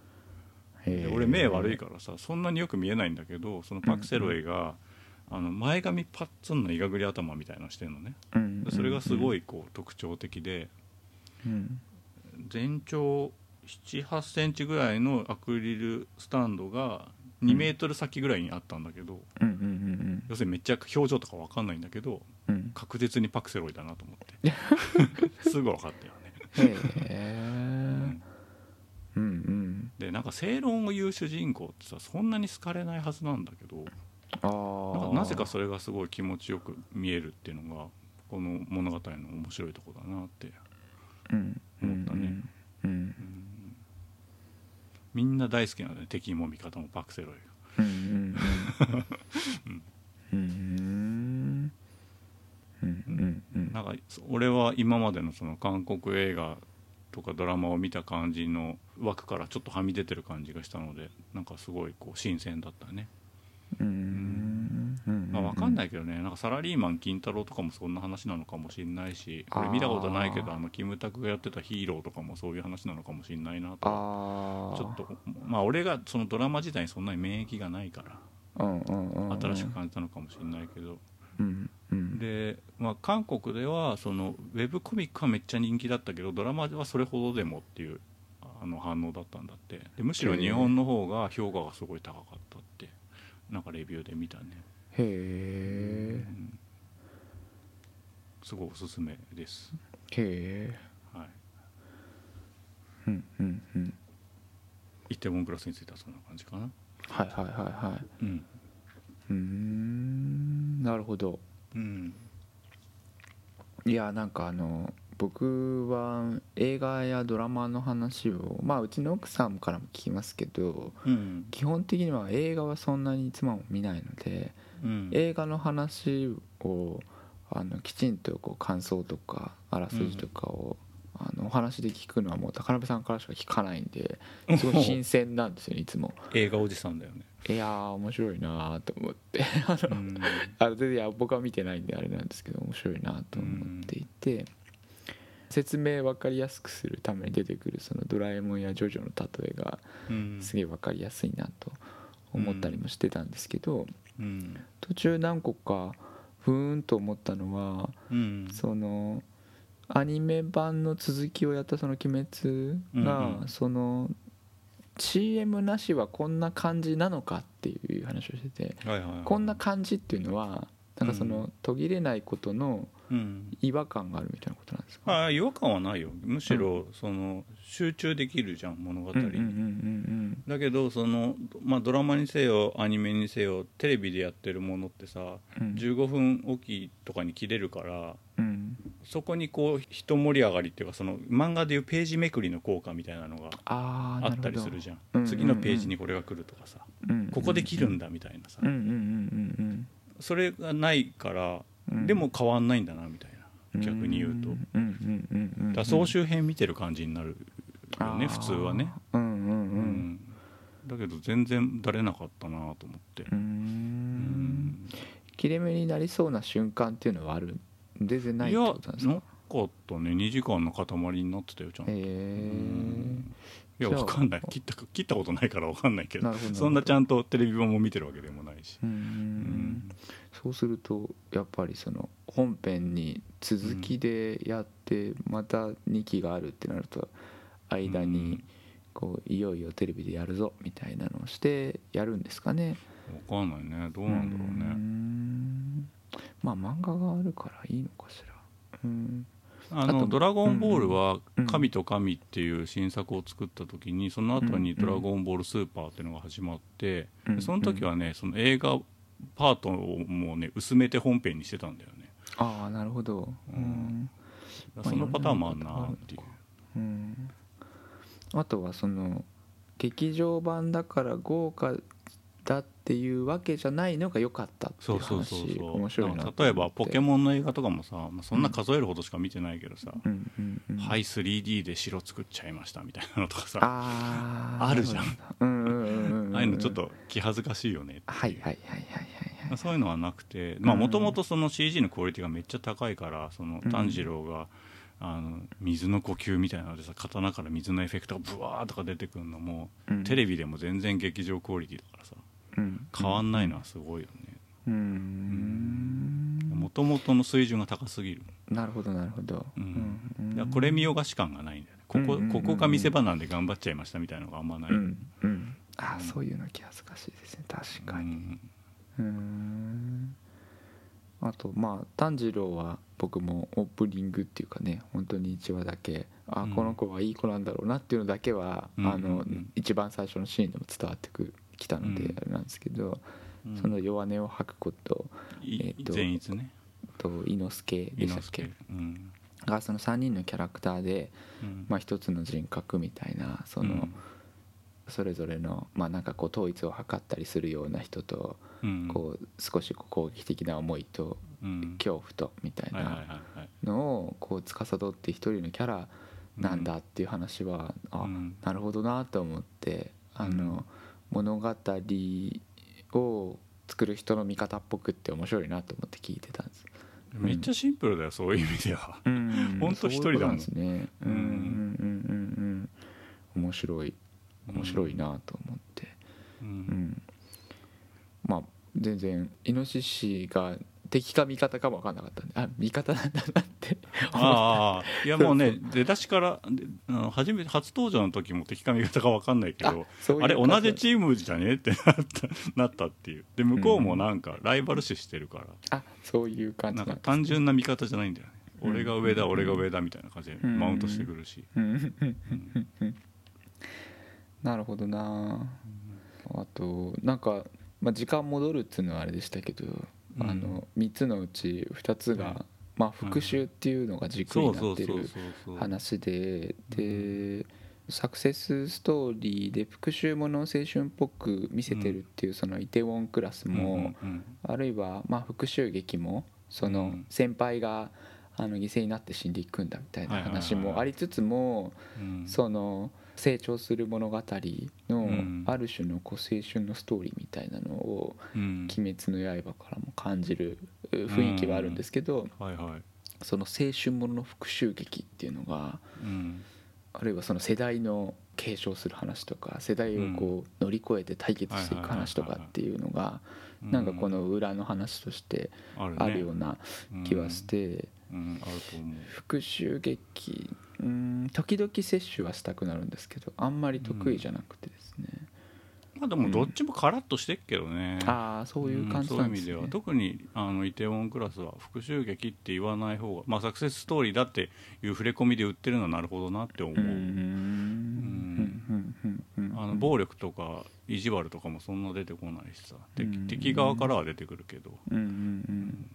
えで俺目悪いからさそんなによく見えないんだけどそのパクセロイが、あの前髪パッツンのいがぐり頭みたいなのしてるのね。うんでそれがすごいいこう特徴的でうん。全長7 8センチぐらいのアクリルスタンドが2メートル先ぐらいにあったんだけど、うん。うんうん要するにめっちゃ表情とか分かんないんだけどうん。うん確実にパクセロイだなと思って。すぐ分かったよね、へえうん。うんでなんか正論を言う主人公ってさそんなに好かれないはずなんだけどああななぜかそれがすごい気持ちよく見えるっていうのがこの物語の面白いところだなって、うん思ったねうんうんみんな大好きなんだね敵も味方もパクセロイ。がうんうんうんうんうんうんうん。なんか俺は今までのその韓国映画とかドラマを見た感じの枠からちょっとはみ出てる感じがしたのでなんかすごいこう新鮮だったね、うんかんないいけどね。なんかサラリーマン金太郎とかもそんな話なのかもしれないし俺見たことないけどあのキムタクがやってたヒーローとかもそういう話なのかもしれないなと。ちょっとまあ俺がそのドラマ自体にそんなに免疫がないからうんうんうんうん新しく感じたのかもしれないけど。うんうん。で、まあ、韓国ではそのウェブコミックはめっちゃ人気だったけどドラマはそれほどでもっていうあの反応だったんだって。でむしろ日本の方が評価がすごい高かったってなんかレビューで見たね、へえうん。すごいおすすめです、へえはい、うんうんうん。イテウォンクラスについてはそんな感じかな。はいはいはいはい。うん。うーんなるほど。うん。いやなんかあの僕は映画やドラマの話をまあうちの奥さんからも聞きますけどうん。基本的には映画はそんなに妻も見ないのでうん映画の話をあのきちんとこう感想とかあらすじとかを、あのお話で聞くのはもう高鍋さんからしか聞かないんで すごい新鮮なんですよねいつも。映画おじさんだよね。いやー面白いなーと思って。あのうん。あの全然僕は見てないんであれなんですけど面白いなと思っていて、説明分かりやすくするために出てくるそのドラえもんやジョジョの例えがうん。すげえ分かりやすいなと思ったりもしてたんですけど、うん途中何個かふーんと思ったのはうんそのアニメ版の続きをやったその「鬼滅が」うんうん。その CM なしはこんな感じなのかっていう話をしててはいはいはい。こんな感じっていうのはなんかその途切れないことのうん。違和感があるみたいなことなんですか、ああ違和感はないよ。むしろその集中できるじゃん物語に、だけどその、まあ、ドラマにせよアニメにせよテレビでやってるものってさ、うん。15分おきとかに切れるからうん。そこにこう一盛り上がりっていうかその漫画でいうページめくりの効果みたいなのがあったりするじゃん。うんうんうん。次のページにこれが来るとかさ、ここで切るんだだみたいなさ、それがないから、でも変わんないんだなみたいうんな逆に言うと、だ総集編見てる感じになるよね普通はね、うんうんううん。んだけど全然だれなかったなと思って。うん。切れ目になりそうな瞬間っていうのはある全然ないってことなんですか？なかったね。2時間の塊になってたよちゃんと、へえうんいやじゃあわかんない。切った切ったことないからわかんないけどそんなちゃんとテレビ版も見てるわけでもないし、うんんそうするとやっぱりその本編に続きでやってまた2期があるってなると間にこういよいよテレビでやるぞみたいなのをしてやるんですかね。わかんないね。どうなんだろうね。ん。まあ漫画があるからいいのかしら。うんあの「ドラゴンボール」はうん「神と神」っていう新作を作った時にその後に「うんドラゴンボールスーパー」っていうのが始まってその時はねその映画パートをもうね薄めて本編にしてたんだよね。ああなるほど。うん。そのパターンもあるなっていう。うん。あとはその劇場版だから豪華だっていうわけじゃないのが良かったっていそううそうそう。話面白いな例えばポケン、モンの映画とかもさ、まあ、そんな数えるほどしか見てないけどさ、うんうんうん、はい 3D で城作っちゃいましたみたいなのとかさあるじゃん。うんうんああいうのちょっと気恥ずかしいよねって。いうはいはいはいはいそういうのはなくてもともとその CG のクオリティがめっちゃ高いからそのうん。炭治郎が、あの水の呼吸みたいなのでさ刀から水のエフェクトがブワーとか出てくるのも、うん。テレビでも全然劇場クオリティだからさ。うん変わんないのはすごいよね。うーん。もともとの水準が高すぎる、なるほどなるほど、うん。これ見よがし感がないんだよね。ここ,、ここが見せ場なんで頑張っちゃいましたみたいなのがあんまない、うん。うん。ああそういうの気恥ずかしいですね。確かに。うん。うーん。あとまあ炭治郎は僕もオープニングっていうかね本当に1話だけあ、うん。この子はいい子なんだろうなっていうのだけは、あの一番最初のシーンでも伝わってくきたのでうん。あれなんですけど、うん。その弱音を吐くこといえーとね。と伊之助でしたっけ？うん。がその3人のキャラクターで、うん。まあ、一つの人格みたいなその、うん。それぞれの、まあ、なんかこう統一を図ったりするような人と、うん。こう少しこう攻撃的な思いとうん。恐怖とみたいなのをこう司って一人のキャラなんだっていう話は、あうん。なるほどなと思ってあの、うん物語を作る人の見方っぽくって面白いなと思って聞いてたんです。めっちゃシンプルだよそういう意味では。うん。ほんと一人だもん。ですね。うん。うん。うんうんうん面白い。面白いなと思って。ううん。ん、まあ全然イノシシが敵か味方かも分かんなかったんで。あ味方なんだなって。ああいやもうね出だしから初め初登場の時も敵か味方か分かんないけどあれ同じーチームじゃねってなったなったっていう。で向こうもなんかライバル視してるから、あそういう感じなんか単純な味方じゃないんだよね、うん俺が上だ俺が上だみたいな感じでうん。マウントしてくるし、うん。うん。うんうんうんなるほどな。あとなんか、まあ、時間戻るっつうのはあれでしたけど、うんあの3つのうち2つが、うん。まあ、復讐っていうのが軸そになってる話ででサクセスストーリーで復讐ものを青春っぽく見せてるっていうそのイテウォンクラスも、うんうんあるいはまあ復讐劇もそうのん。先輩があの犠牲になって死んでいくんだみたいな話もありつつもうん。その成長する物語のん。ある種のこう青春のストーリーみたいなのをうん「鬼滅の刃」からも感じる雰囲気はあるんですけどその青春ものの復讐劇っていうのがうん。あるいはその世代の継承する話とか世代をこう乗り越えて対決していく話とかっていうのがなんかこの裏の話としてあるような気はしてうん、うんあると思う。復讐劇うん時々摂取はしたくなるんですけどあんまり得意じゃなくてですね、まあでもどっちもカラッとしてっけどね、ああそういう感じなんですね、そういう意味では。特にあのイテウォンクラスは復讐劇って言わない方が、まあ、サクセスストーリーだっていう触れ込みで売ってるのはなるほどなって思う、うんうんうんうんうんあの暴力とか意地悪とかもそんな出てこないしさ。敵側からは出てくるけど、うんうん。うん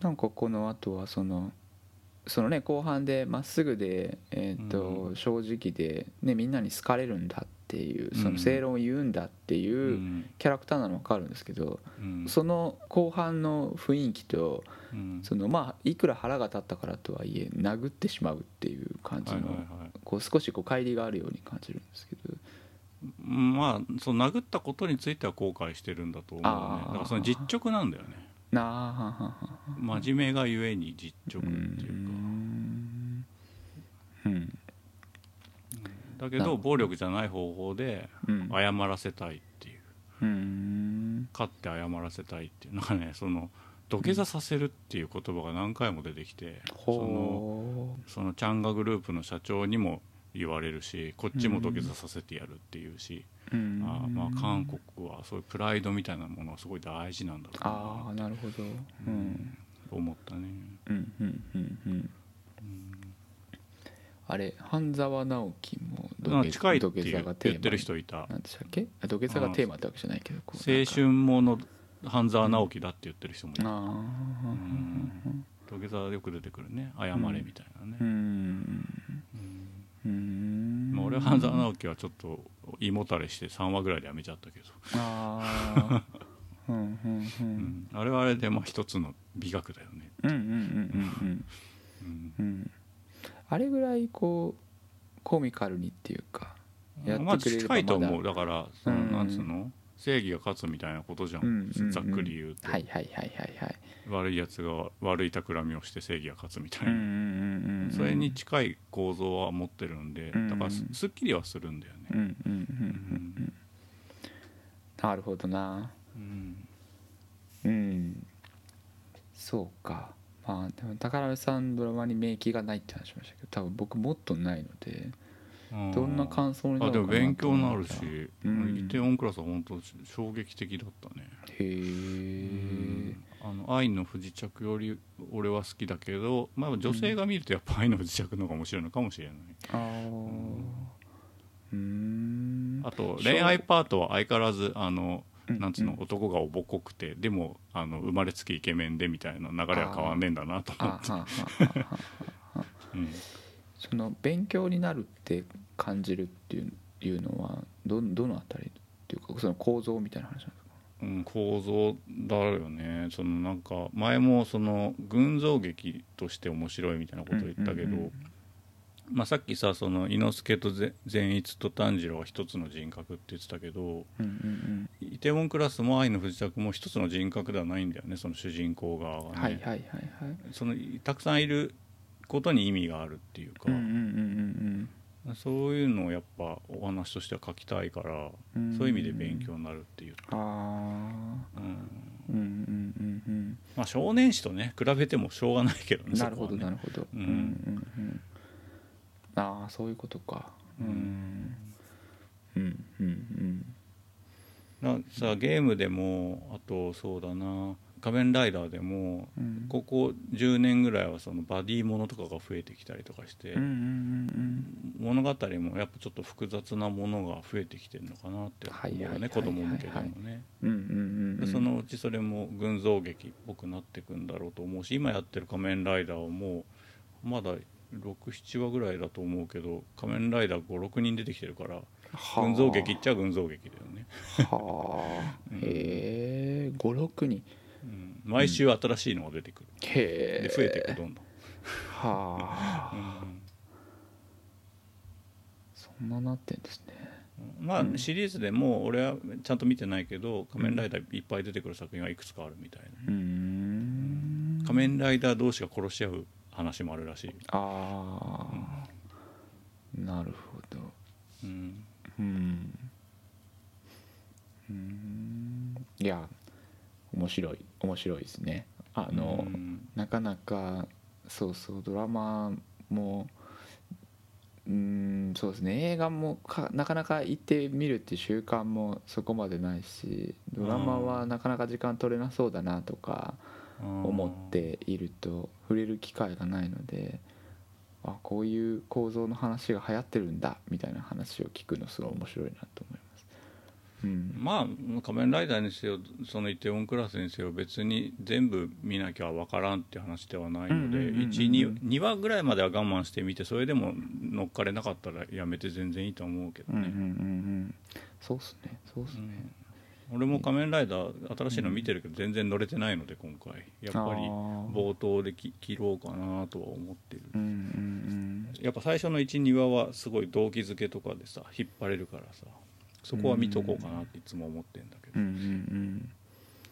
なんかこの後はそのそのね後半でまっすぐで、えーとうん。正直で、ね、みんなに好かれるんだっていうそうん。の正論を言うんだっていううん。キャラクターなの分かるんですけど、うん。その後半の雰囲気とうん。そのまあいくら腹が立ったからとはいえ殴ってしまうっていう感じのこう少しこう乖離があるように感じるんですけど。うんまあその殴ったことについては後悔してるんだと思うね。だからその実直なんだよね。なあ真面目がゆえに実直うっていうか。ん。うん。だけど暴力じゃない方法でうん。謝らせたいっていう。うん。勝って謝らせたいっていう。なんかねその土下座させるっていう言葉が何回も出てきて、そのほそのチャンガグループの社長にも言われるしこっちも土下座させてやるっていうし、あまあ韓国はそういうプライドみたいなものはすごい大事なんだろうな。ああなるほど。うん。と思ったね。うんうんうんうん。あれ半沢直樹もまあ近いって土下座言がテーマ。ってる人いた。なんでしたっけ？あ土下座がテーマってわけじゃないけど青春もの半沢直樹だって言ってる人もいた、ああ土下座よく出てくるね。謝れみたいなね。う、んうん。俺は半沢直樹はちょっと胃もたれして3話ぐらいでやめちゃったけど、ああうんうんううん。ん、あれはあれでまあ一つの美学だよね、あれぐらいこうコミカルにっていうかやまあってくれれば近いと思うだからその、うん。なん。つうの正義が勝つみたいなことじゃん、うんうんうん。ざっくり言うと、はいはいはいはいはい。悪いやつが悪い企みをして正義が勝つみたいな、うんうんうんうんそれに近い構造は持ってるんで、うん。だからすすっきりはするんだよね、うんうんうんうんうん。なるほどな。うん。うん。そうか。まあでも宝部さんドラマに免疫がないって話しましたけど多分僕もっとないのでどんな感想になあでもるのかな勉強になるし、うん。イテウォンクラスは本当衝撃的だったね、へえあの愛の不時着より俺は好きだけど、まあ、女性が見るとやっぱ愛の不時着の方が面白いのかもしれない、ああうん。あと恋愛パートは相変わらずあのうん。なんつうのうん。男がおぼこくてでもあの生まれつきイケメンでみたいな流れは変わんねえんだなと思って。うんその勉強になるって感じるっていういうのはどどのあたりっていうかその構造みたいな話なんですか？うん、構造だよね。そのなんか前もその群像劇として面白いみたいなことを言ったけど、うんうんうんまあ、さっきさその伊之助とぜ善逸と炭治郎は一つの人格って言ってたけどうんうんイテウォンクラスも愛の不時着も一つの人格ではないんだよねその主人公側がね、うんはいはいはいはい。そのたくさんいることに意味があるっていうか、そういうのをやっぱお話としては書きたいから、うん。そういう意味で勉強になるっていう、まあ少年誌とね比べてもしょうがないけどねなるほどね。なるほど。うん。うんうんうん。ああそういうことか。うん。うんうんうん。なさゲームでもあとそうだな仮面ライダーでもうん。ここ10年ぐらいはそのバディものとかが増えてきたりとかして、うんうんうん物語もやっぱちょっと複雑なものが増えてきてるのかなって思うよはいはいはい子供向けでもね。そのうちそれも群像劇っぽくなっていくんだろうと思うし今やってる「仮面ライダー」はもうまだ67話ぐらいだと思うけど仮面ライダー56人出てきてるからはあ。群像劇っちゃ群像劇だよね、はあ。うん。へえ56人。うん、毎週新しいのが出てくる、へえ。で増えていくどんどん、はあ。うん。そんななってんですね。まあうん。シリーズでも俺はちゃんと見てないけど仮面ライダーいっぱい出てくる作品がいくつかあるみたいな。うーん。仮面ライダー同士が殺し合う話もあるらしい、ああなるほど。うん、うん。うん。いや面白い面白いですね。あの、うん。なかなかそうそうドラマもうーんそうですね。映画もかなかなか行ってみるっていう習慣もそこまでないしドラマはなかなか時間取れなそうだなとか思っていると触れる機会がないのであこういう構造の話が流行ってるんだみたいな話を聞くのすごい面白いなと思います。うん。まあ仮面ライダーにせよそのイテウォンクラスにせよ別に全部見なきゃ分からんって話ではないのでうんうんうんうん12話ぐらいまでは我慢してみてそれでも乗っかれなかったらやめて全然いいと思うけどうんうん。うんうね、んそうっすね。そうっすね、うん。俺も仮面ライダー新しいの見てるけど全然乗れてないので今回。やっぱり冒頭でき切ろうかなとは思ってる。うんうんやっぱ最初の12話はすごい動機づけとかでさ引っ張れるからさそこは見とこうかなっていつも思ってんだけど。うんうんうん。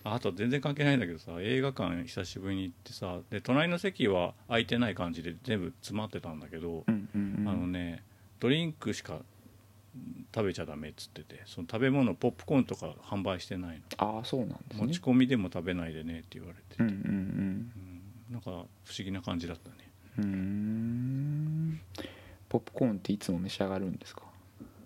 あと全然関係ないんだけどさ映画館久しぶりに行ってさで隣の席は空いてない感じで全部詰まってたんだけど、うんうんうん。あのねドリンクしか食べちゃダメっつっててその食べ物ポップコーンとか販売してないああそうなんですね。の持ち込みでも食べないでねって言われてて、うんうんうん。なんか不思議な感じだったね。うん。ポップコーンっていつも召し上がるんですか？うん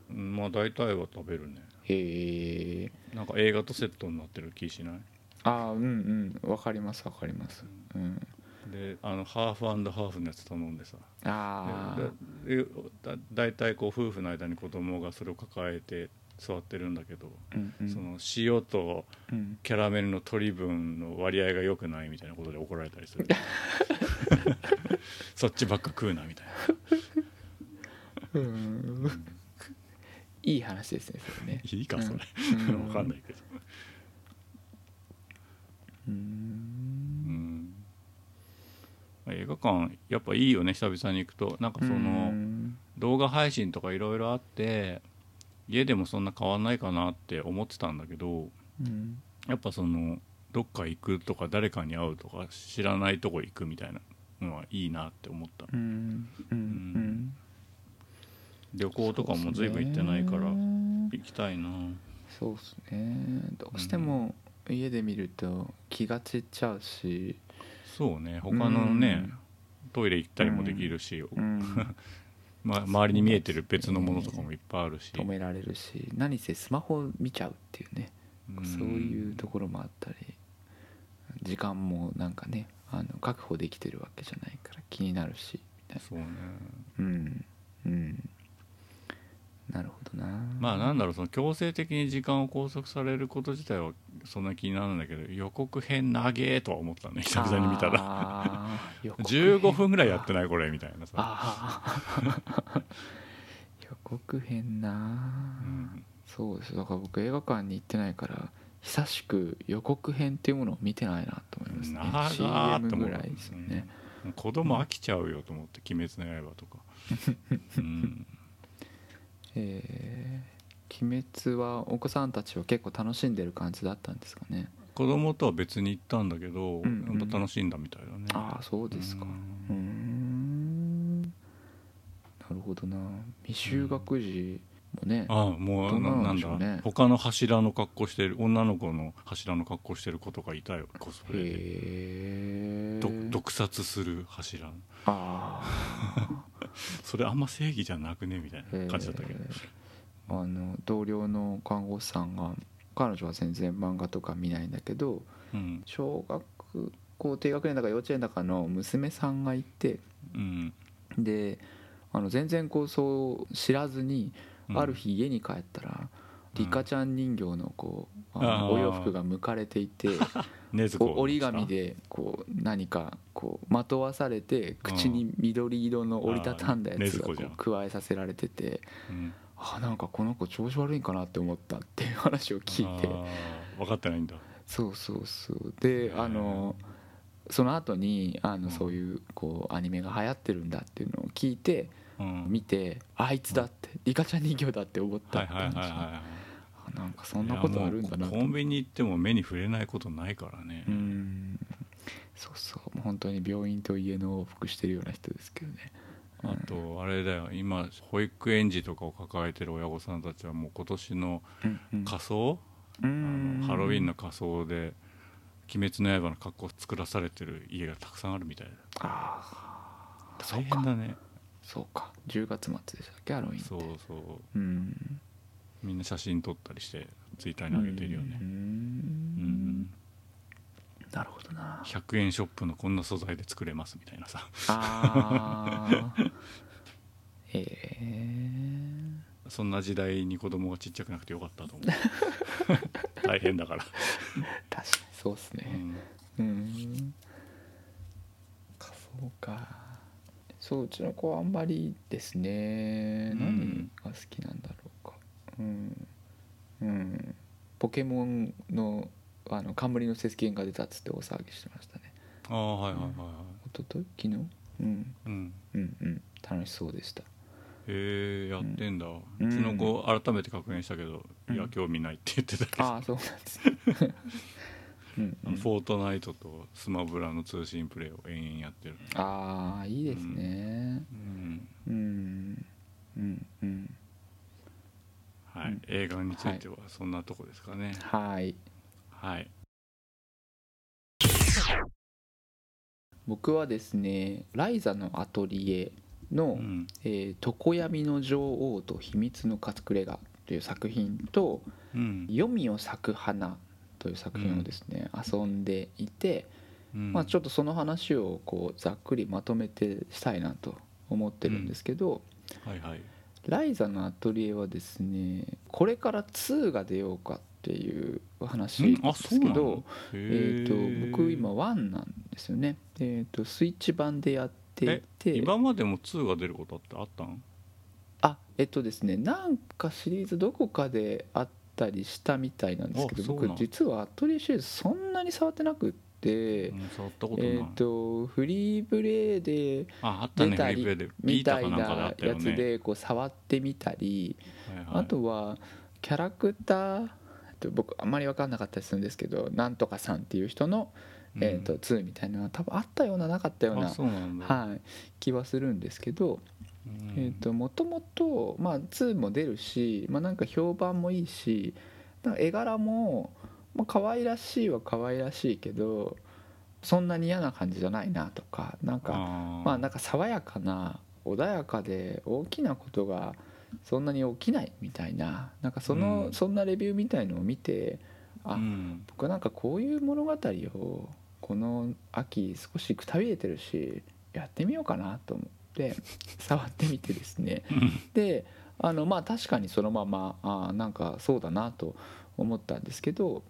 まあ大体は食べるね。へえなんか映画とセットになってる気しない？ああうんうん。わかりますわかります。うん。であのハーフハーフのやつ頼んでさ。ああ大体こう夫婦の間に子供がそれを抱えて座ってるんだけど、うんうん。その塩とうん。キャラメルの取り分の割合が良くないみたいなことで怒られたりする。そっちばっか食うなみたいな。うんいい話ですねそれね。いいかそれ、うん。わかんないけど。ううん。ん映画館やっぱいいよね久々に行くと。なんかその、うん。動画配信とかいろいろあって家でもそんな変わんないかなって思ってたんだけどうん。やっぱそのどっか行くとか誰かに会うとか知らないとこ行くみたいなのはいいなって思った。うん。うん旅行とかも随分行ってないから行きたいな。そうっすね。どうしても家で見ると気が散っちゃうし。そうね。他のね、トイレ行ったりもできるし、うん。ま、周りに見えてる別のものとかもいっぱいあるし、止められるし何せスマホ見ちゃうっていうね。うん。そういうところもあったり時間もなんかねあの確保できてるわけじゃないから気になるしみたいそうね。なうん。うんなるほどな。まあなんだろうその強制的に時間を拘束されること自体はそんな気にならないんだけど予告編長えとは思ったね久々に見たら。ら15 分ぐらいやってないこれみたいなさ、予告編な、うんそうですだから僕映画館に行ってないから久しく予告編っていうものを見てないなと思いますね。CM ぐらいですよね、うん。子供飽きちゃうよと思って「鬼滅の刃」とか、うん、えー鬼滅はお子さんたちは結構楽しんでる感じだったんですかね。子供とは別に行ったんだけど、うんうん。やっぱ楽しんだみたいだね。ああそうですか。うん。なるほどな。未就学児もね、ああもうなんななんだ、ね。他の柱の格好してる女の子の柱の格好してる子とかいたよコスプレで。毒殺する柱あそれあんま正義じゃなくね？みたいあな感じだったけど、あの同僚の看護師さんが彼女は全然漫画とか見ないんだけどうん。小学校低学年だか幼稚園だかの娘さんがいて。うん。であの全然こうそう知らずにうん。ある日家に帰ったらリカちゃん人形のこうあのお洋服が剥かれていて 折り紙でこう何かこうまとわされて口に緑色の折りたたんだやつが加えさせられててうん。あなんかこの子調子悪いんかなって思ったっていう話を聞いて。分かってないんだ。そうそうそう。であのその後にあのそういうこうアニメが流行ってるんだっていうのを聞いてうん。見てあいつだってリカちゃん人形だって思ったって話なんかそんなことあるんだなコンビニ行っても目に触れないことないからね、うん。そうそう。本当に病院と家の往復してるような人ですけどね。あとあれだよ。今保育園児とかを抱えてる親御さんたちはもう今年の仮装、うあんのハロウィンの仮装で「鬼滅の刃」の格好を作らされてる家がたくさんあるみたいだ。ああそ大変だね。そうか。10月末でしたっけ？ハロウィンって。そうそう。うんみんな写真撮ったりしてツイッターに上げてるよね。ううん。んなるほどな。100円ショップのこんな素材で作れますみたいなさ。ああ へえ。そんな時代に子供がちっちゃくなくてよかったと思う。大変だから、確かにそうっすうねん。うん。仮装か。そううちの子はあんまりですね。うん。何が好きなんだろう。かうん。うん。ポケモンのあの冠の雪原が出たっつって大騒ぎしてましたね。ああはいはいはいはい。一昨日？昨日？うん。うん。うんうん。楽しそうでした。へえやってんだ、ううん。ちの子改めて確認したけど、うん。いや興味ないって言ってたけど、ああそうなんですね。うんうん。フォートナイトとスマブラの通信プレイを延々やってる。ああいいですね。うん。うん。うん。うんはい、うん。映画についてはそんなとこですかね。はい。はい、僕はですね「ライザのアトリエの」うん。えー常闇の女王と秘密の隠れ家」という作品とうん「読みを咲く花」という作品をですね、遊んでいて、うん。まあ、ちょっとその話をこうざっくりまとめてしたいなと思ってるんですけど、はいはいライザのアトリエはですねこれから2が出ようかっていう話なん？ですけどへえー、と僕今1なんですよね、えー、とスイッチ版でやっていて今までも2が出ることってあったん？あえっとですねなんかシリーズどこかであったりしたみたいなんですけど僕実はアトリエシリーズそんなに触ってなくって、うん触ったことない、えっとフリープレイで出たりみたいなやつでこう触ってみたり、はいはい。あとはキャラクターえっと僕あんまり分かんなかったりするんですけどなんとかさんっていう人の、うん。えっと2みたいなのは多分あったようななかったようなはい、気はするんですけどうん。えー、ともともと、まあ、2も出るし、まあ、なんか評判もいいし絵柄も、まあ可愛らしいは可愛らしいけどそんなに嫌な感じじゃないなとかなんかまあなんか爽やかな穏やかで大きなことがそんなに起きないみたいななんかその、うん。そんなレビューみたいのを見てあ、うん。僕はなんかこういう物語をこの秋少しくたびれてるしやってみようかなと思って触ってみてですね。であのまあ確かにそのままあなんかそうだなと思ったんですけどうん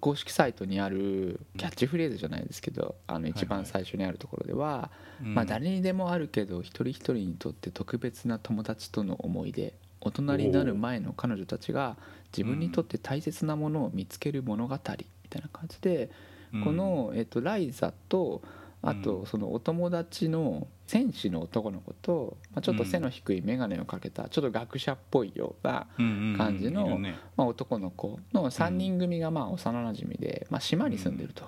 公式サイトにあるキャッチフレーズじゃないですけどあの一番最初にあるところでは、うん。まあ、誰にでもあるけど一人一人にとって特別な友達との思い出大人になる前の彼女たちが自分にとって大切なものを見つける物語みたいな感じで、うん。この、えっと、ライザとあうん。とそのお友達の戦士の男の子と、まあ、ちょっと背の低い眼鏡をかけたちょっと学者っぽいような、うんうんうん感じのまあ、男の子の3人組がまあ幼なじみで、まあ、島に住んでると。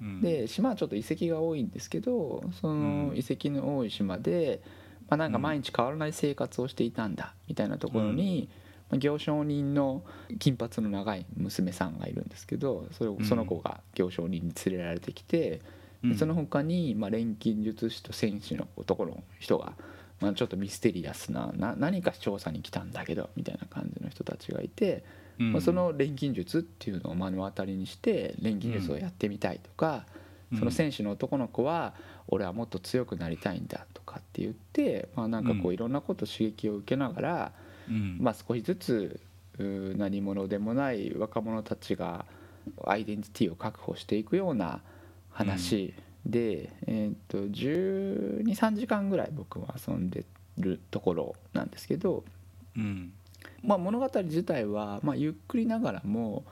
うん。で島はちょっと遺跡が多いんですけどそのうん。遺跡の多い島で、まあ、なんか毎日変わらない生活をしていたんだみたいなところに、まあ行商人の金髪の長い娘さんがいるんですけどそれその子が行商人に連れられてきて、でその他に、まあ、錬金術師と戦士の男の人が、まあ、ちょっとミステリアスなな何か調査に来たんだけどみたいな感じの人たちがいて。うん。まあ、その錬金術っていうのを目の当たりにして錬金術をやってみたいとか、うん。その選手の男の子は俺はもっと強くなりたいんだとかって言って、まあ、なんかこううん。いろんなこと刺激を受けながら、うん。まあ、少しずつ何者でもない若者たちがアイデンティティを確保していくような話で、えー、と1 2 3時間ぐらい僕は遊んでるところなんですけど。うん。まあ、物語自体は、まあ、ゆっくりながらも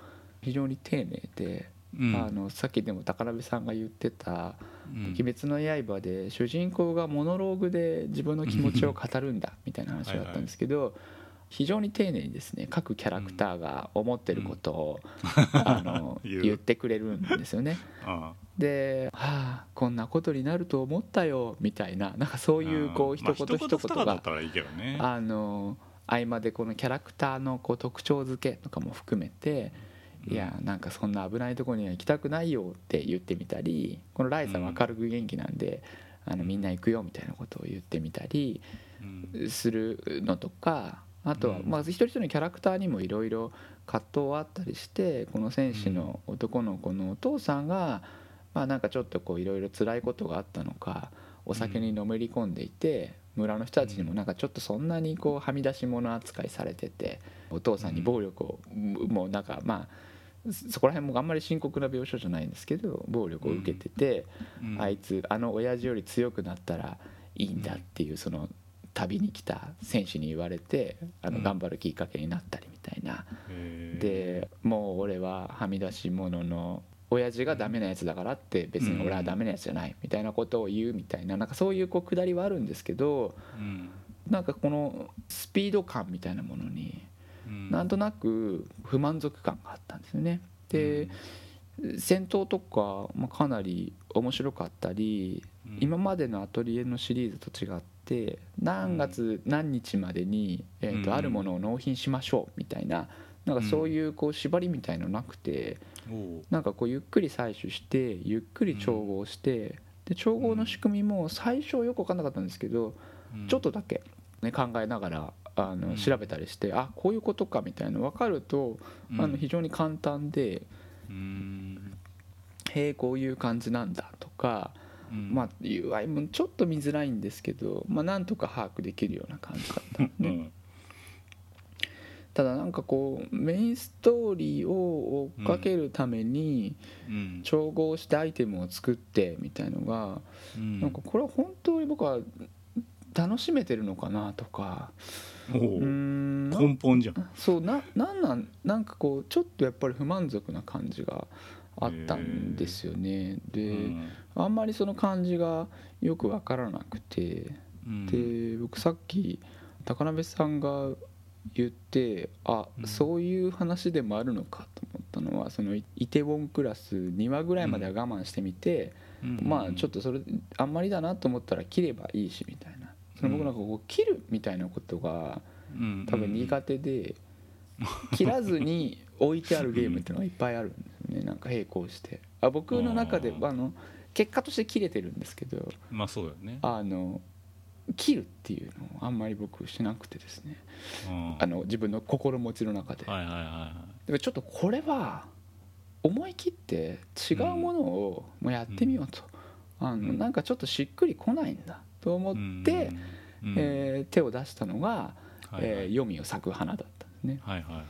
非常に丁寧で、うん。あのさっきでも高鍋さんが言ってた「うん。鬼滅の刃」で主人公がモノローグで自分の気持ちを語るんだみたいな話だったんですけど非常に丁寧にですね各キャラクターが思ってることを、あの 言ってくれるんですよね。あ で「はあこんなことになると思ったよ」みたいななんかそういうこう一言一言があの合間でこのキャラクターのこう特徴付けとかも含めてうん。いやなんかそんな危ないところには行きたくないよって言ってみたりこのライザは明るく元気なんであのみんな行くよみたいなことを言ってみたりうん。するのとかあとはうん。まあ一人一人のキャラクターにもいろいろ葛藤はあったりしてこの戦士の男の子のお父さんがまあなんかちょっとこういろいろ辛いことがあったのかお酒にのめり込んでいて村の人たちにもなんかちょっとそんなにこうはみ出し物扱いされててお父さんに暴力をもうなんかまあそこら辺もあんまり深刻な描写じゃないんですけど暴力を受けててうん。あいつあの親父より強くなったらいいんだっていうその旅に来た選手に言われてあのうん。頑張るきっかけになったりみたいな。へー。でもう俺ははみ出し者の親父がダメなやつだからって別に俺はダメなやつじゃないみたいなことを言うみたいな。なんかそういうこうくだりはあるんですけどうん。なんかこのスピード感みたいなものにうん。なんとなく不満足感があったんですよね。で戦闘とか、まあ、かなり面白かったりうん。今までのアトリエのシリーズと違って何月何日までに、えーとうん。あるものを納品しましょうみたいななんかそういうこう縛りみたいのなくてなんかこうゆっくり採取してゆっくり調合してで調合の仕組みも最初よく分かんなかったんですけどうん。ちょっとだけ、ね、考えながらあうん。の調べたりしてあこういうことかみたいなの分かるとうん。あの非常に簡単でうん。へえこういう感じなんだとかうん。まあ UI もちょっと見づらいんですけど、まあ、なんとか把握できるような感じだったのねうん。ただなんかこうメインストーリーを追っかけるためにうん。調合してアイテムを作ってみたいのがうん。なんかこれは本当に僕は楽しめてるのかなとか。う。ーん。な根本じゃん。そうななんなんなんかこうちょっとやっぱり不満足な感じがあったんですよね。で、うん。あんまりその感じがよく分からなくて。うん。で僕さっき高鍋さんが言ってあ、うん。そういう話でもあるのかと思ったのはそのイテウォンクラス2話ぐらいまでは我慢してみて、うん。まあちょっとそれあんまりだなと思ったら切ればいいしみたいな。その僕なんかこう切るみたいなことがうん。多分苦手で切らずに置いてあるゲームっていうのがいっぱいあるんで。すよねなんか並行して。あ僕の中であの結果として切れてるんですけどまあそうだよね。あの切るっていうのをあんまり僕しなくてですね。うん。あの自分の心持ちの中で。はいはいはいはだからちょっとこれは思い切って違うものをもうやってみようと、あのうん。なんかちょっとしっくりこないんだと思いって、うん。うん。えー手を出したのが、はいはい。えー読みを咲く花だったんですね。はいはいはい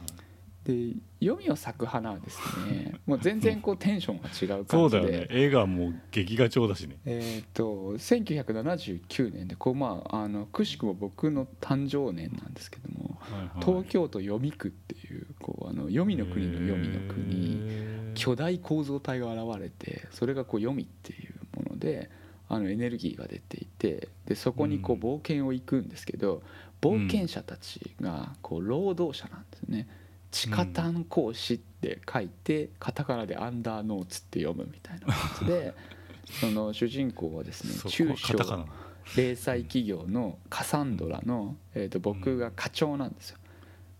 で読みを咲く花はですね もう全然こうテンションが違うそう感じで。だよね。映画はもう劇画調だしね。えー、と1979年でこう、まあ、あのくしくも僕の誕生年なんですけどもはいはい。東京都読み区っていうこうあの読みの国の読みの区にへー。巨大構造体が現れてそれがこう読みっていうものであのエネルギーが出ていてでそこにこううん。冒険を行くんですけど冒険者たちがこう労働者なんですね。地下炭鉱士って書いてカタカナでアンダーノーツって読むみたいな感じで その主人公はですね中小零細企業のカサンドラの、えー、と僕が課長なんですよ。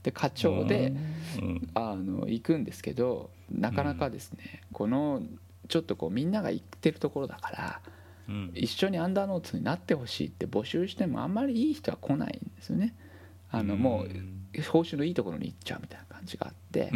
で課長でうん。あの行くんですけどなかなかですね、このちょっとこうみんなが行ってるところだからうん。一緒にアンダーノーツになってほしいって募集してもあんまりいい人は来ないんですよね。あのもう報酬のいいところに行っちゃうみたいな。感じがあって、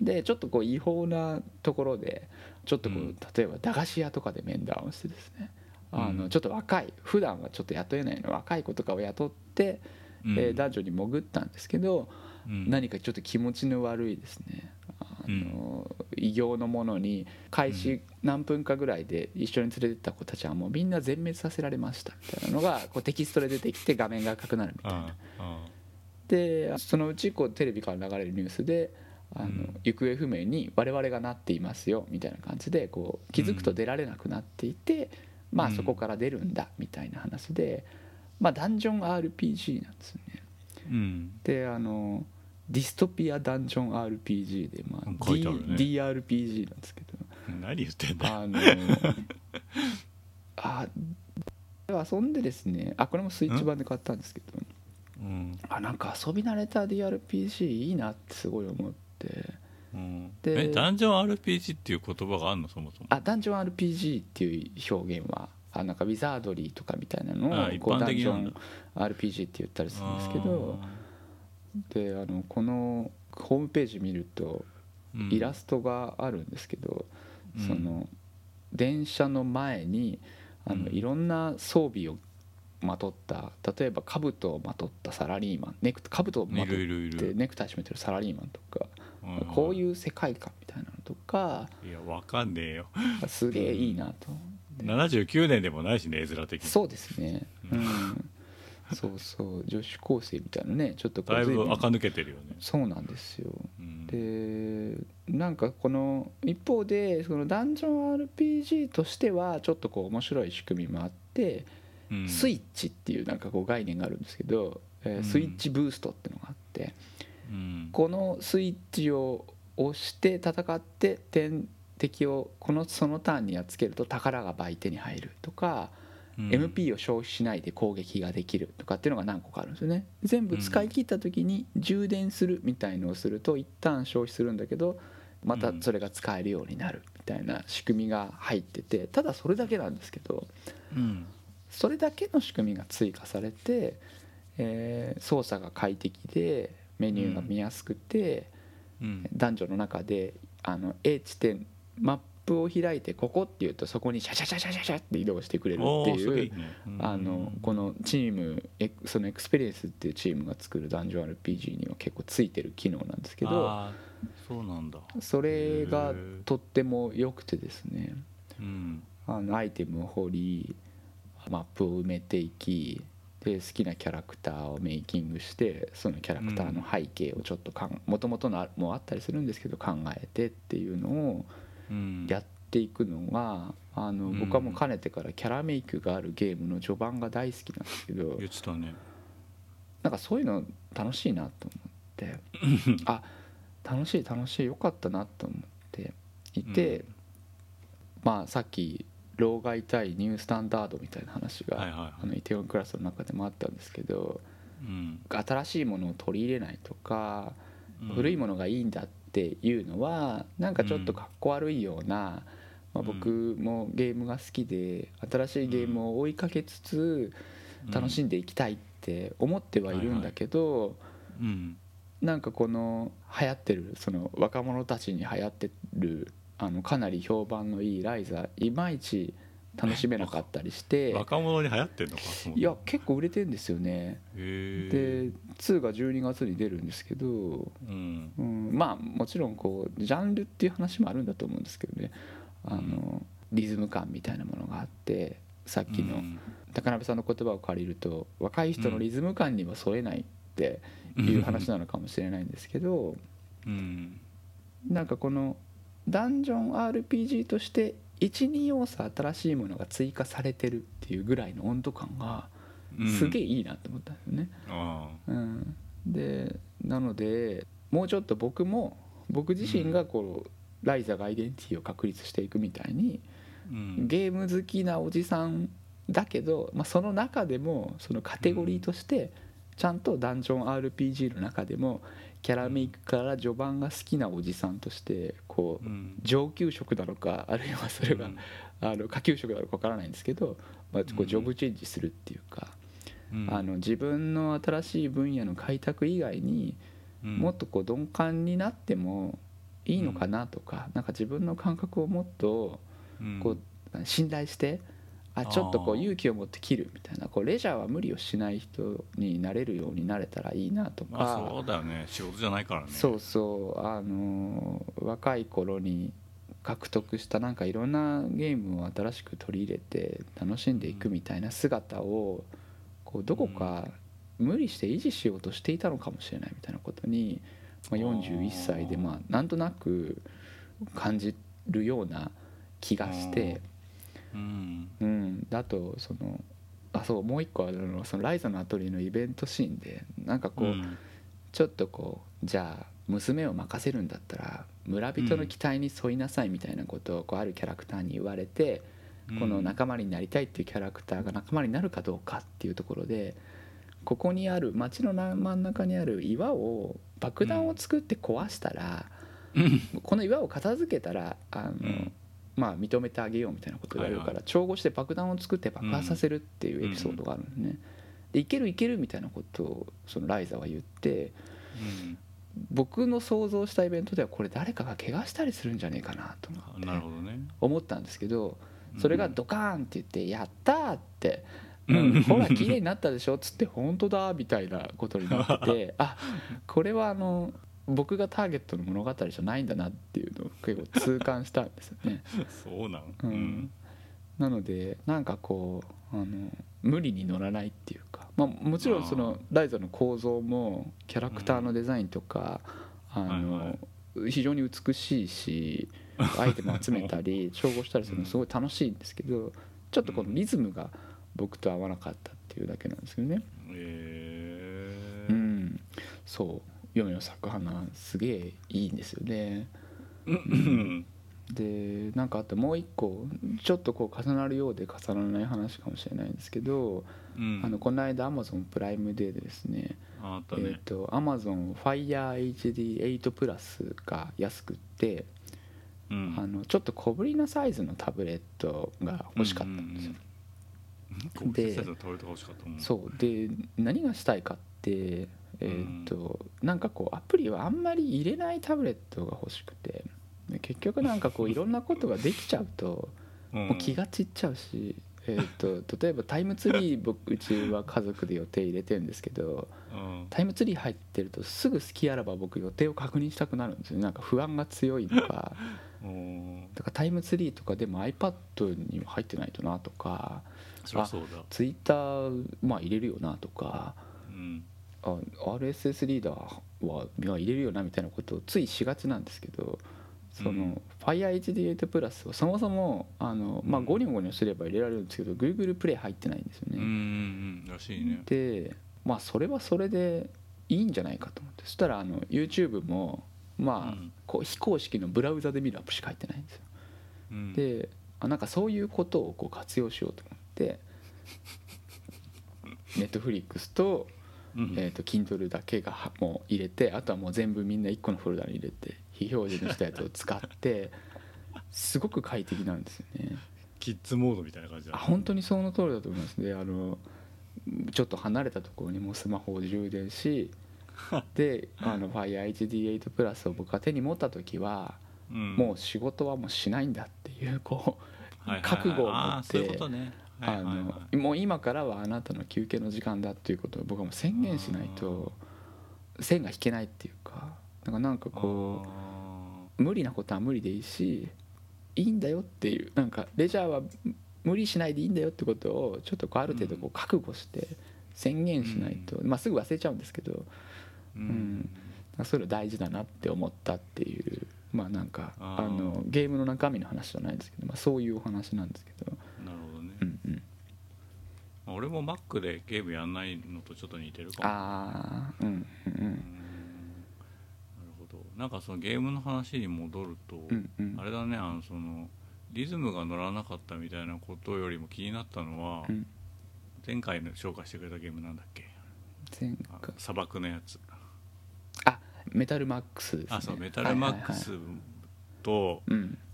でちょっとこう違法なところでちょっとこう、うん。例えば駄菓子屋とかで面談をしてですねあのうんちょっと若い普段はちょっと雇えないの若い子とかを雇って、うん。えー男女に潜ったんですけど、うん。何かちょっと気持ちの悪いですね。あの、異形のものに開始何分かぐらいで一緒に連れてった子たちはもうみんな全滅させられましたみたいなのがこうテキストで出てきて画面が赤くなるみたいなでそのうちこうテレビから流れるニュースであの、うん。行方不明に我々がなっていますよみたいな感じでこう気づくと出られなくなっていて、まあうんそこから出るんだみたいな話で、まあ、ダンジョン RPG なんですよね。うん。であのディストピアダンジョン RPG で、まあ書いてあるね。D、DRPG なんですけど。何言ってんだよ。あの あ遊んでですねあこれもスイッチ版で買ったんですけどうん。あなんか遊び慣れた DRPG いいなってすごい思って。うん。でえダンジョン RPG っていう言葉があるの？そもそも。あダンジョン RPG っていう表現はあなんかウィザードリーとかみたいなのをこう般ダンジョン RPG って言ったりするんですけどであのこのホームページ見るとイラストがあるんですけど、うん。その電車の前にあのうん。いろんな装備をまとった例えば兜をまとったサラリーマンネク兜をまいとってネクタイ締めてるサラリーマンとかうん。こういう世界観みたいなのとかいやわかんねえよ。すげえいいなと。79年でもないしね絵面的に。そうですね。うん。そうそう。女子高生みたいなねちょっとだいぶ垢抜けてるよね。そうなんですよ。うん。でなんかこの一方でそのダンジョン RPG としてはちょっとこう面白い仕組みもあって、うんスイッチっていうなんかこう概念があるんですけど、えスイッチブーストっていうのがあってうん。このスイッチを押して戦って点敵をこのそのターンにやっつけると宝が倍手に入るとか、うん。MP を消費しないで攻撃ができるとかっていうのが何個かあるんですよね。全部使い切った時に充電するみたいのをすると一旦消費するんだけどまたそれが使えるようになるみたいな仕組みが入っててただそれだけなんですけどうんそれだけの仕組みが追加されて、えー操作が快適でメニューが見やすくて、うん。ダンジョンの中であの A 地点マップを開いてここっていうとそこにシャシャシャシャシャシャって移動してくれるっていうねうん。あのこのチームエそのエクスペリエンスっていうチームが作るダンジョン RPG には結構ついてる機能なんですけどそうなんだ。それがとっても良くてですね。うん。あのアイテムを掘りマップを埋めていきで好きなキャラクターをメイキングしてそのキャラクターの背景をちょっともともとのもあったりするんですけど考えてっていうのをうん。やっていくのがあのうん。僕はもうかねてからキャラメイクがあるゲームの序盤が大好きなんですけど言ってたね。なんかそういうの楽しいなと思って あ楽しい楽しいよかったなと思っていて、うん。まあさっき老害対ニュースタンダードみたいな話が、はいはいはい。あのイテウォンクラスの中でもあったんですけどうん。新しいものを取り入れないとか、うん。古いものがいいんだっていうのはなんかちょっとかっこ悪いような、まあ、僕もゲームが好きで新しいゲームを追いかけつつ楽しんでいきたいって思ってはいるんだけど、うん。なんかこの流行ってるその若者たちに流行ってるあのかなり評判のいいライザいまいち楽しめなかったりして 若者に流行ってんのかいや結構売れてんですよね。へでえ2が12月に出るんですけど、うん。うん、まあもちろんこうジャンルっていう話もあるんだと思うんですけどね。あのリズム感みたいなものがあってさっきのうん。高鍋さんの言葉を借りると若い人のリズム感には添えないっていう話なのかもしれないんですけどうん。なんかこのダンジョン RPG として12要素新しいものが追加されてるっていうぐらいの温度感がすげええいいなと思ったんですよね。あうん、でなのでもうちょっと僕も僕自身がこう、ライザがアイデンティティを確立していくみたいにあうん。ゲーム好きなおじさんだけど、まあ、その中でもそのカテゴリーとしてちゃんとダンジョン RPG の中でもキャラメイクから序盤が好きなおじさんとしてこううん。上級職なのかあるいはそれがうん。あの下級職なのかわからないんですけど、まあ、こううん。ジョブチェンジするっていうかうん。あの自分の新しい分野の開拓以外にうん。もっとこう鈍感になってもいいのかなとかなんか自分の感覚をもっとうん。こう信頼してあちょっとこう勇気を持って切るみたいなこうレジャーは無理をしない人になれるようになれたらいいなとまあそかうだよね。仕事じゃないからね。そうそう。あのー若い頃に獲得したなんかいろんなゲームを新しく取り入れて楽しんでいくみたいな姿をこうどこか無理して維持しようとしていたのかもしれないみたいなことに、まあ、41歳でまあなんとなく感じるような気がして。うん。うん、だとそのあそうもう一個あるのはそのライザのアトリエのイベントシーンでなんかこう、うん。ちょっとこうじゃあ娘を任せるんだったら村人の期待に沿いなさいみたいなことをこうあるキャラクターに言われて、この仲間になりたいっていうキャラクターが仲間になるかどうかっていうところでここにある街のな真ん中にある岩を爆弾を作って壊したら、うん。この岩を片付けたらあの、うんまあ、認めてあげようみたいなことがあるから、はいは調合して爆弾を作って爆破させるっていうエピソードがあるんですね。でいけるいけるみたいなことをそのライザは言ってうん。僕の想像したイベントではこれ誰かが怪我したりするんじゃねえかなと思ったんですけどそれがドカーンって言って「やった!」って「うん。うんほら綺麗になったでしょ」っつって「本当だ」みたいなことになってて あこれはあの僕がターゲットの物語じゃないんだなっていうのを結構痛感したんですよね。そうなん？うん。なのでなんかこうあの無理に乗らないっていうか、まあ、もちろんそのライザの構造もキャラクターのデザインとか、あのはい非常に美しいし アイテム集めたり調合したりするのすごい楽しいんですけどちょっとこのリズムが僕と合わなかったっていうだけなんですけどね。えー。うん、そう嫁の咲く花すげえいいんですよね。うん。でなんかあともう一個ちょっとこう重なるようで重ならない話かもしれないんですけど、うん。あのこの間アマゾンプライムデーでですねあったえっ、ねとアマゾン FireHD8 プラスが安くって、うん。あのちょっと小ぶりなサイズのタブレットが欲しかったんですよ、うん。ででサイズのタブレットが欲しかったもん。そう。で何がしたいかってえっ、と、なんかこうアプリをあんまり入れないタブレットが欲しくてで結局なんかこういろんなことができちゃうとうん。もう気が散っちゃうし、えー、と例えばタイムツリー僕うちは家族で予定入れてるんですけどうん。タイムツリー入ってるとすぐ好きあらば僕予定を確認したくなるんですよね。なんか不安が強いのかうん。だからタイムツリーとかでも iPad には入ってないとなとかそそうだ。Twitter まあ入れるよなとかうんあ RSS リーダーはは入れるよなみたいなことをついしがちなんですけどその、うん。FireHD8 プラスはそもそもあの、まあ、うん。ゴニョゴニョすれば入れられるんですけど Google プレイ入ってないんですよね。うんらしいね。でまあそれはそれでいいんじゃないかと思ってそしたらあの YouTube もまあ、うん。こう非公式のブラウザで見るアプリしか入ってないんですよ。うん。であなんかそういうことをこう活用しようと思って ネットフリックスと,、うんえー、と Kindle だけがはもう入れてあとはもう全部みんな1個のフォルダに入れて非表示にしたやつを使って すごく快適なんですよね。キッズモードみたいな感じだあ本当にその通りだと思います。ねあのちょっと離れたところにもうスマホを充電し であの FireHD8 プラスを僕が手に持った時は、うん。もう仕事はもうしないんだっていうこう覚悟を持ってあのもう今からはあなたの休憩の時間だっていうことを僕はもう宣言しないと線が引けないっていうかだからなんかこあう無理なことは無理でいいしいいんだよっていうなんかレジャーは無理しないでいいんだよってことをちょっとこうある程度こう覚悟して宣言しないと、まあ、すぐ忘れちゃうんですけどーううん。んそういうの大事だなって思ったっていうまあなんかあのゲームの中身の話じゃないんですけど、まあ、そういうお話なんですけど、なるほどねうんうん、まあ俺も Mac でゲームやんないのとちょっと似てるかも。ああうんうん。ううん。んなるほど。なんかそのゲームの話に戻ると、うんうん。あれだねあのそのリズムが乗らなかったみたいなことよりも気になったのは、うん。前回の紹介してくれたゲームなんだっけ？前あ回砂漠のやつ。あメタルマックスです、ね、あそうメタルマックスと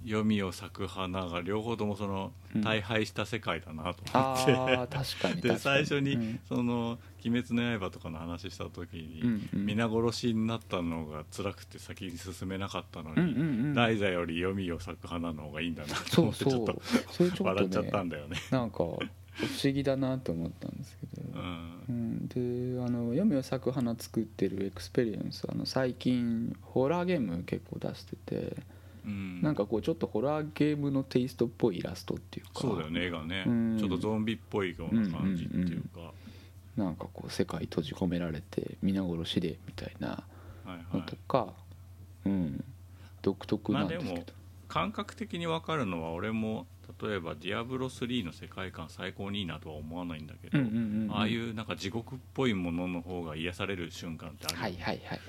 読みを咲く花が両方ともそのうん。大敗した世界だなと思あって、で最初に、うん。その「鬼滅の刃」とかの話した時に、皆殺しになったのが辛くて先に進めなかったのに、大座より読みを咲く花の方がいいんだなと思ってちょっと笑っちゃったんだよね。なんか不思議だなと思ったんですけど、うん。うん、であの黄泉ヲ裂ク華作ってるエクスペリエンスあの最近ホラーゲーム結構出してて、うん。なんかこうちょっとホラーゲームのテイストっぽいイラストっていうか。そうだよね絵がね、うん。ちょっとゾンビっぽいような感じっていうか、なんかこう世界閉じ込められて皆殺しでみたいな。はいはい。のとか、うん。独特なんですけど、まあで感覚的に分かるのは俺も例えば「ディアブロ3」の世界観最高にいいなとは思わないんだけど、うんうんうんうん。ああいうなんか地獄っぽいものの方が癒される瞬間ってあるはいはいはい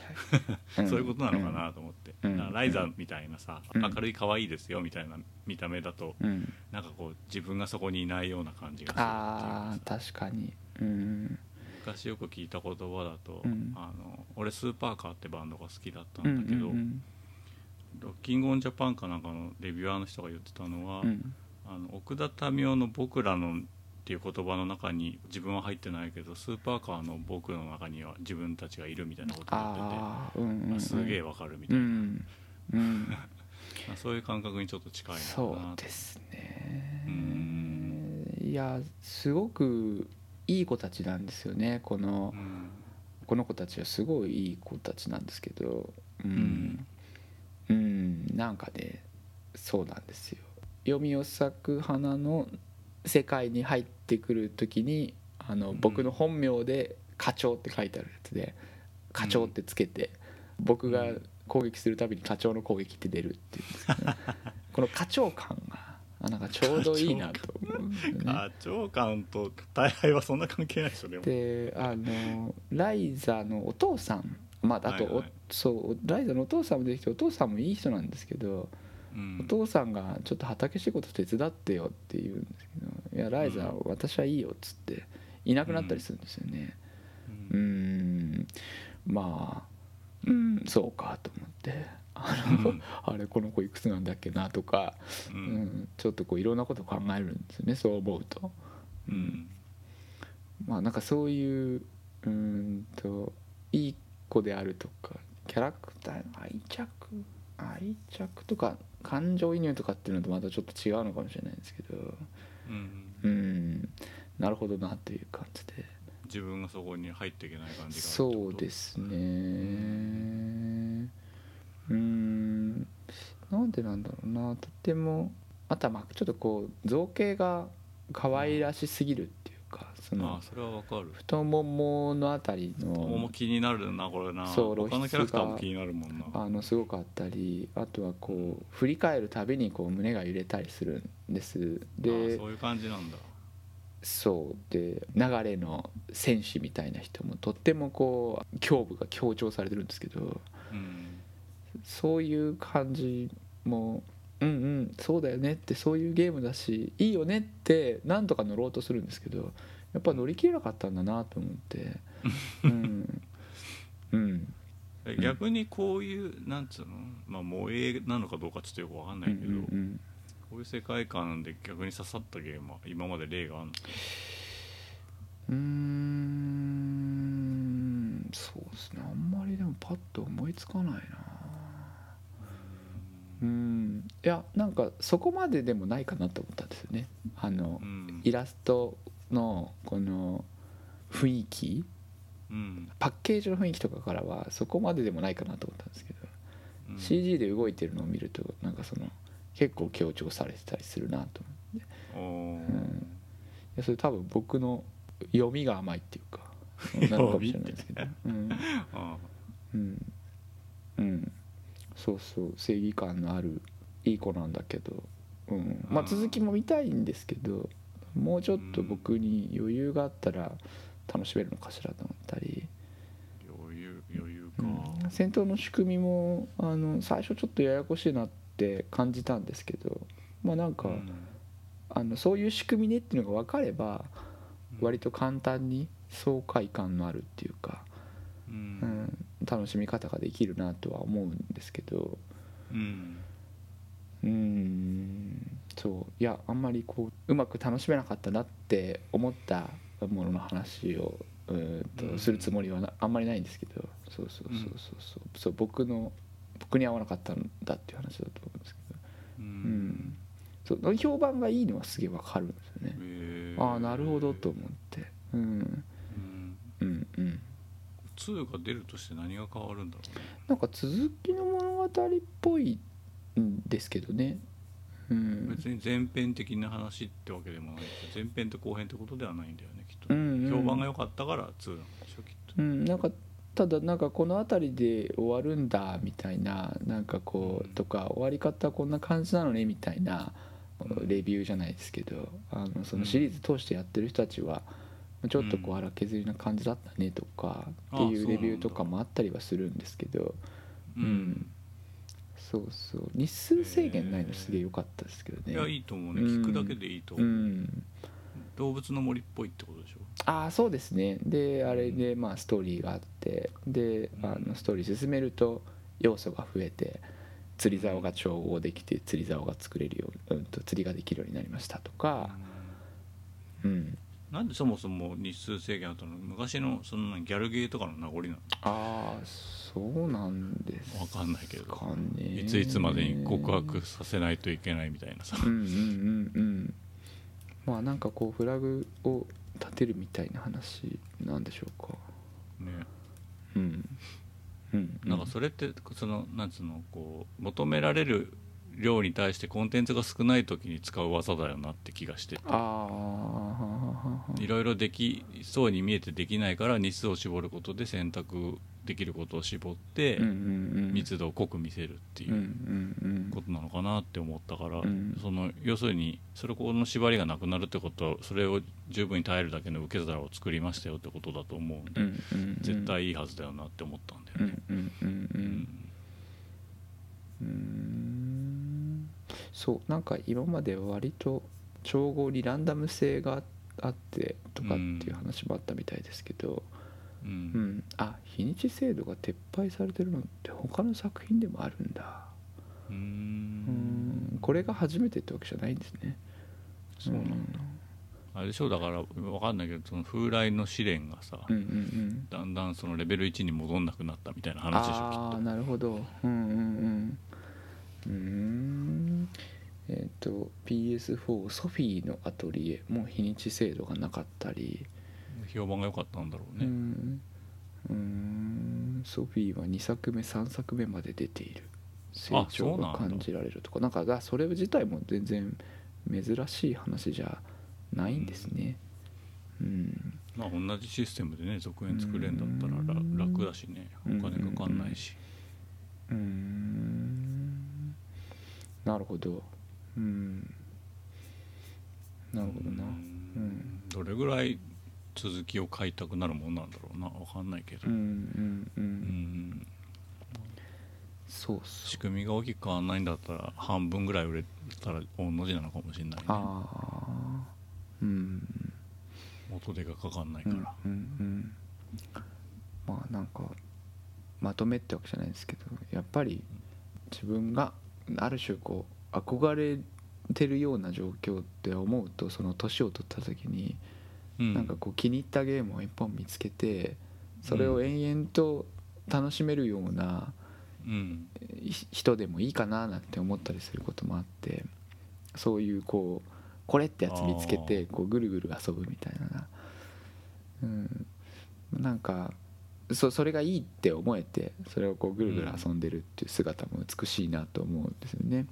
はい、ん。そういうことなのかなと思って、うん。ライザーみたいなさ、うん。明るい可愛いですよみたいな見た目だと、うん、なんかこう自分がそこにいないような感じがするあ確かに。うん。昔よく聞いた言葉だと、うん。あの俺スーパーカーってバンドが好きだったうんんだけど、うんロッキングオンジャパンかなんかのレビュアーの人が言ってたのは、うんうんあの奥田民生の「僕らの」っていう言葉の中に自分は入ってないけどスーパーカーの僕の中には自分たちがいるみたいなことを言っててうんうん、すげえわかるみたいな、うん、うん、まあそういう感覚にちょっと近いなそうとですね。うん。いやすごくいい子たちなんですよね。このうんこの子たちはすごいいい子たちなんですけどううんん、うん、なんかねそうなんですよ読みを咲く花の世界に入ってくる時にあのうん。僕の本名で「課長」って書いてあるやつで「課長」ってつけて僕が攻撃するたびに課長の攻撃って出るっていうんですけど この課長感があなんかちょうどいいなと思うんですよね。課長官と大敗はそんな関係ないでしょでもであのライザのお父さんまああと、おはいはい。そうライザのお父さんも出てきてお父さんもいい人なんですけど、うんお父さんがちょっと畑仕事手伝ってよって言うんですけど「いやライザ、うん私はいいよ」っつっていなくなったりするんですよね。ううん。んまあうんそうかと思って。あの、うん。あれこの子いくつなんだっけなとか、ううんんちょっとこういろんなこと考えるんですよねそう思うと。うん。まあなんかそういううーんといい子であるとかキャラクターの愛着愛着とか感情移入とかっていうのとまたちょっと違うのかもしれないんですけど。うん。うん。なるほどなという感じで。自分がそこに入っていけない感じがそうですすね。うん。なんでなんだろうな。とてもあとはまあちょっとこう造形が可愛らしすぎるっていうかそあのあそれはわかる。太もものあたり太ももの気になるなこれな。そう他のキャラクターも気になるもんな。あのすごかったりあとはこう振り返るたびにこう胸が揺れたりするんです。あでそういう感じなんだ。そうで流れの戦士みたいな人もとってもこう胸部が強調されてるんですけどうん。そういう感じもうんうんそうだよねってそういうゲームだしいいよねってなんとか乗ろうとするんですけどやっぱ乗り切れなかったんだなと思って。うん。うん。え逆にこういうなんつうの？まあ萌えなのかどうかちょっとよくわかんないけど、うんこういう世界観で逆に刺さったゲームは今まで例があるの？うんうんそうですね。あんまりでもパッと思いつかないな。うん。いやなんかそこまででもないかなと思ったんですよね。あのうん。イラストのこの雰囲気うん。パッケージの雰囲気とかからはそこまででもないかなと思ったんですけど、うん。CG で動いてるのを見るとなんかその結構強調されてたりするなと思って。うん。いやそれ多分僕の読みが甘いっていうか なのかもしれないですけど。うん。あうん。うん。そうそう。正義感のあるいい子なんだけど、うん、まあうん。続きも見たいんですけどもうちょっと僕に余裕があったら楽しめるのかしらと思ったり、余裕余裕か、うん、戦闘の仕組みもあの最初ちょっとややこしいなって感じたんですけど。まあなんか、うん。あのそういう仕組みねっていうのが分かれば割と簡単に爽快感のあるっていうか、ううんん、楽しみ方ができるなとは思うんですけど。うんそういやあんまりこううまく楽しめなかったなって思ったものの話をうとするつもりはなあんまりないんですけどそうそうそうそうそう。そう僕の僕に合わなかったんだっていう話だと思うんですけど。ううん。んそう評判がいいのはすげえわかるんですよね。へー。ああなるほどと思って。うん。うん。うん。うん。2が出るとして何が変わるんだろうね。なんか続きの物語っぽいんですけどねうん。別に前編的な話ってわけでもないし前編と後編ってことではないんだよねきっと、うんうん。評判が良かったから2なんでしょきっと。うん、なんかただなんかこの辺りで終わるんだみたいななんかこうとか終わり方こんな感じなのねみたいなうん。レビューじゃないですけどあのそのシリーズ通してやってる人たちはちょっとこううん。荒削りな感じだったねとかってあいうレビューとかもあったりはするんですけどううんそうそう。日数制限ないのすげえ良かったですけどね。いやいいと思うね。うん。聞くだけでいいとう思う、ん。動物の森っぽいってことでしょ？ああそうですね。であれでまあストーリーがあってでうん。あのストーリー進めると要素が増えて釣り竿が調合できて釣り竿が作れるよう、うん、と釣りができるようになりましたとか。うん。なんでそもそも日数制限あったの？昔のそんなギャルゲーとかの名残なの？ああそうなんですわかんないけど。いついつまでに告白させないといけないみたいなさ。うんうんうんうん。まあなんかこうフラグを立てるみたいな話なんでしょうか。ね。うんうん。なんかそれってそのなんつうのこう求められる量に対してコンテンツが少ない時に使う技だよなって気がしてて。いろいろできそうに見えてできないから日数を絞ることで選択できることを絞って密度を濃く見せるっていうことなのかなって思ったから、うん。その要するにそれこの縛りがなくなるってことはそれを十分に耐えるだけの受け皿を作りましたよってことだと思うんで、絶対いいはずだよなって思ったんだよね。うん。そうなんか今までは割と調合にランダム性があってとかっていう話もあったみたいですけど、ううん。んあ日にち制度が撤廃されてるのって他の作品でもあるんだ。うん。これが初めてってわけじゃないんですね。そうなんだ。あれでしょ？うだから分かんないけどその風来の試練がさ、うんうんうん。だんだんそのレベル1に戻んなくなったみたいな話でしょきっと。ああなるほど。うんうんうんうーん。えっ、と PS4 ソフィーのアトリエも日にち制度がなかったり。評判が良かったんだろううね、ん。うーん。ソフィーは2作目3作目まで出ている。成長が感じられるとか。なんかだそれ自体も全然珍しい話じゃないんですね。うん。まあ同じシステムでね続編作れんだったら楽だしね。お金かかんないし。うーんなるほど。うん。なるほどな。うん。どれぐらい続きを買いたくなるもんなんだろうな。分かんないけど。うんうんううん。んそうっす仕組みが大きく変わんないんだったら半分ぐらい売れたら御の字なのかもしれないね。ああうん。元手がかかんないうんからうんうん。まあなんかまとめってわけじゃないですけどやっぱり自分がある種こう憧れてるような状況って思うとその年を取った時にうん。なんかこう気に入ったゲームを一本見つけてそれを延々と楽しめるような人でもいいかななんて思ったりすることもあってそういうこうこれってやつ見つけてこうぐるぐる遊ぶみたいな。うん。なんかそそれがいいって思えてそれをこうぐるぐる遊んでるっていう姿も美しいなと思うんですよね。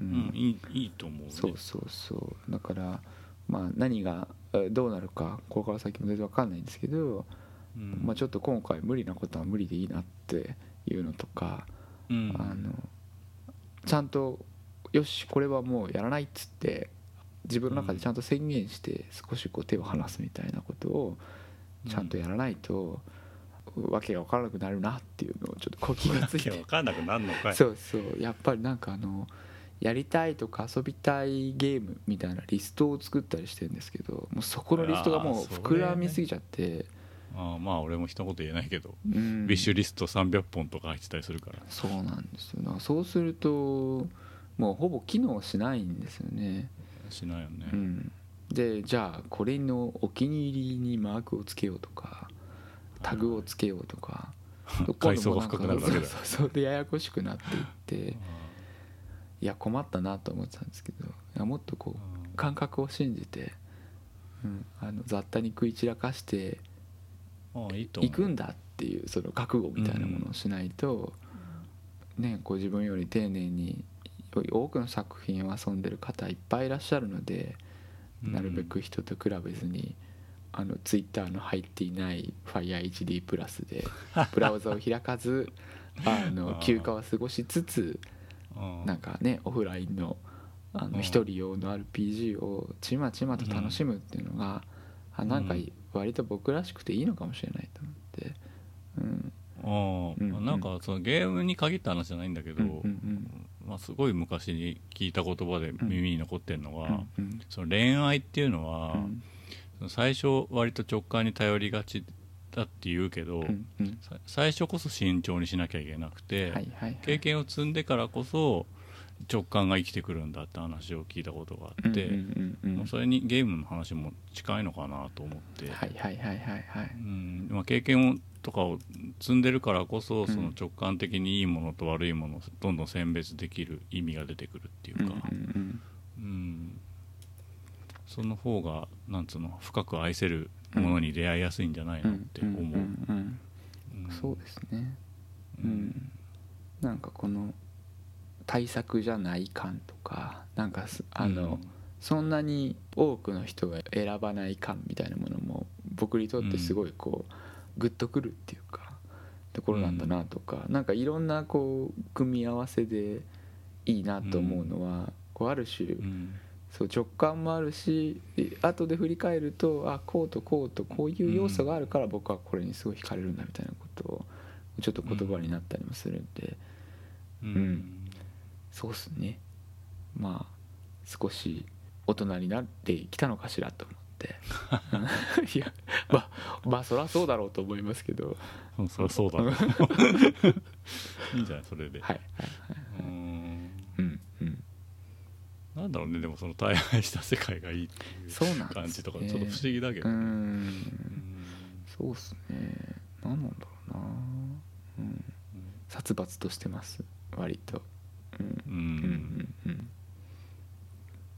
ううんんいいいいと思うね。そうそうそう。だからまあ何がえどうなるかこれから先も全然わかんないんですけど、うん。まあ、ちょっと今回無理なことは無理でいいなっていうのとか、うん。あのちゃんとよしこれはもうやらないっつって自分の中でちゃんと宣言して少しこう手を離すみたいなことをちゃんとやらないと、わけが分からなくなるなっていうのをちょっとこう気がついて。分かんなくなるのかい。そうそうやっぱりなんかあのやりたいとか遊びたいゲームみたいなリストを作ったりしてるんですけどもうそこのリストがもう膨らみすぎちゃって、ああまあ俺も一言言えないけど、うん。ビッシュリスト300本とか入ってたりするから。そうなんですよ。そうするともうほぼ機能しないんですよね、しないよね、うん、でじゃあこれのお気に入りにマークをつけようとかタグをつけようとか階層が深くなるわけだ。そうそうでややこしくなっていっていや困ったなと思ってたんですけどいやもっとこう感覚を信じて、うん、あの雑多に食い散らかしていくんだっていうその覚悟みたいなものをしないと、ね、こう自分より丁寧に多くの作品を遊んでる方いっぱいいらっしゃるので、うん。なるべく人と比べずにあのツイッターの入っていない FireHD プラスでブラウザを開かず あの休暇を過ごしつつなんかねオフラインのあうんの一人用の RPG をちまちまと楽しむっていうのが、あなんかうん割と僕らしくていいのかもしれないと思って、うん。ああうんうん。なんかそのゲームに限った話じゃないんだけど、うんうんまあ、すごい昔に聞いた言葉で耳に残ってるのうんは、うん。その恋愛っていうのは、うん最初割と直感に頼りがちだって言うけど、うんうん。さ最初こそ慎重にしなきゃいけなくて、はいはいはい。経験を積んでからこそ直感が生きてくるんだって話を聞いたことがあって、うんうんうんうん。まあそれにゲームの話も近いのかなと思って、はいはいはいはいはい。うん。まあ、経験をとかを積んでるからこそん。その直感的にいいものと悪いものをどんどん選別できる意味が出てくるっていうか、うんうん。うんその方がなんつうの深く愛せるものに出会いやすいんじゃないうんのって思う、んんうん。うん。そうですね。ううん。んなんかこの対策じゃない感とかなんかすあの、そんなに多くの人が選ばない感みたいなものも僕にとってすごいこう、グッとくるっていうかところなんだなとか、なんかいろんなこう組み合わせでいいなと思うのは、こうある種、うんそう直感もあるしで後で振り返るとあこうとこうとこういう要素があるから僕はこれにすごい惹かれるんだみたいなことをちょっと言葉になったりもするんで、うん。うん。そうっすね。まあ少し大人になってきたのかしらと思って。いやまあまあそりゃそうだろうと思いますけど。うんそりゃそうだね いいんじゃないそれで、はいはいはいなんだろうねでもその大敗した世界がいいっていう感じとかちょっと不思議だけうど、うん。んそうっすね。何なんだろうな。うん。殺伐としてます。割と。うん。うん。うん。うん。うん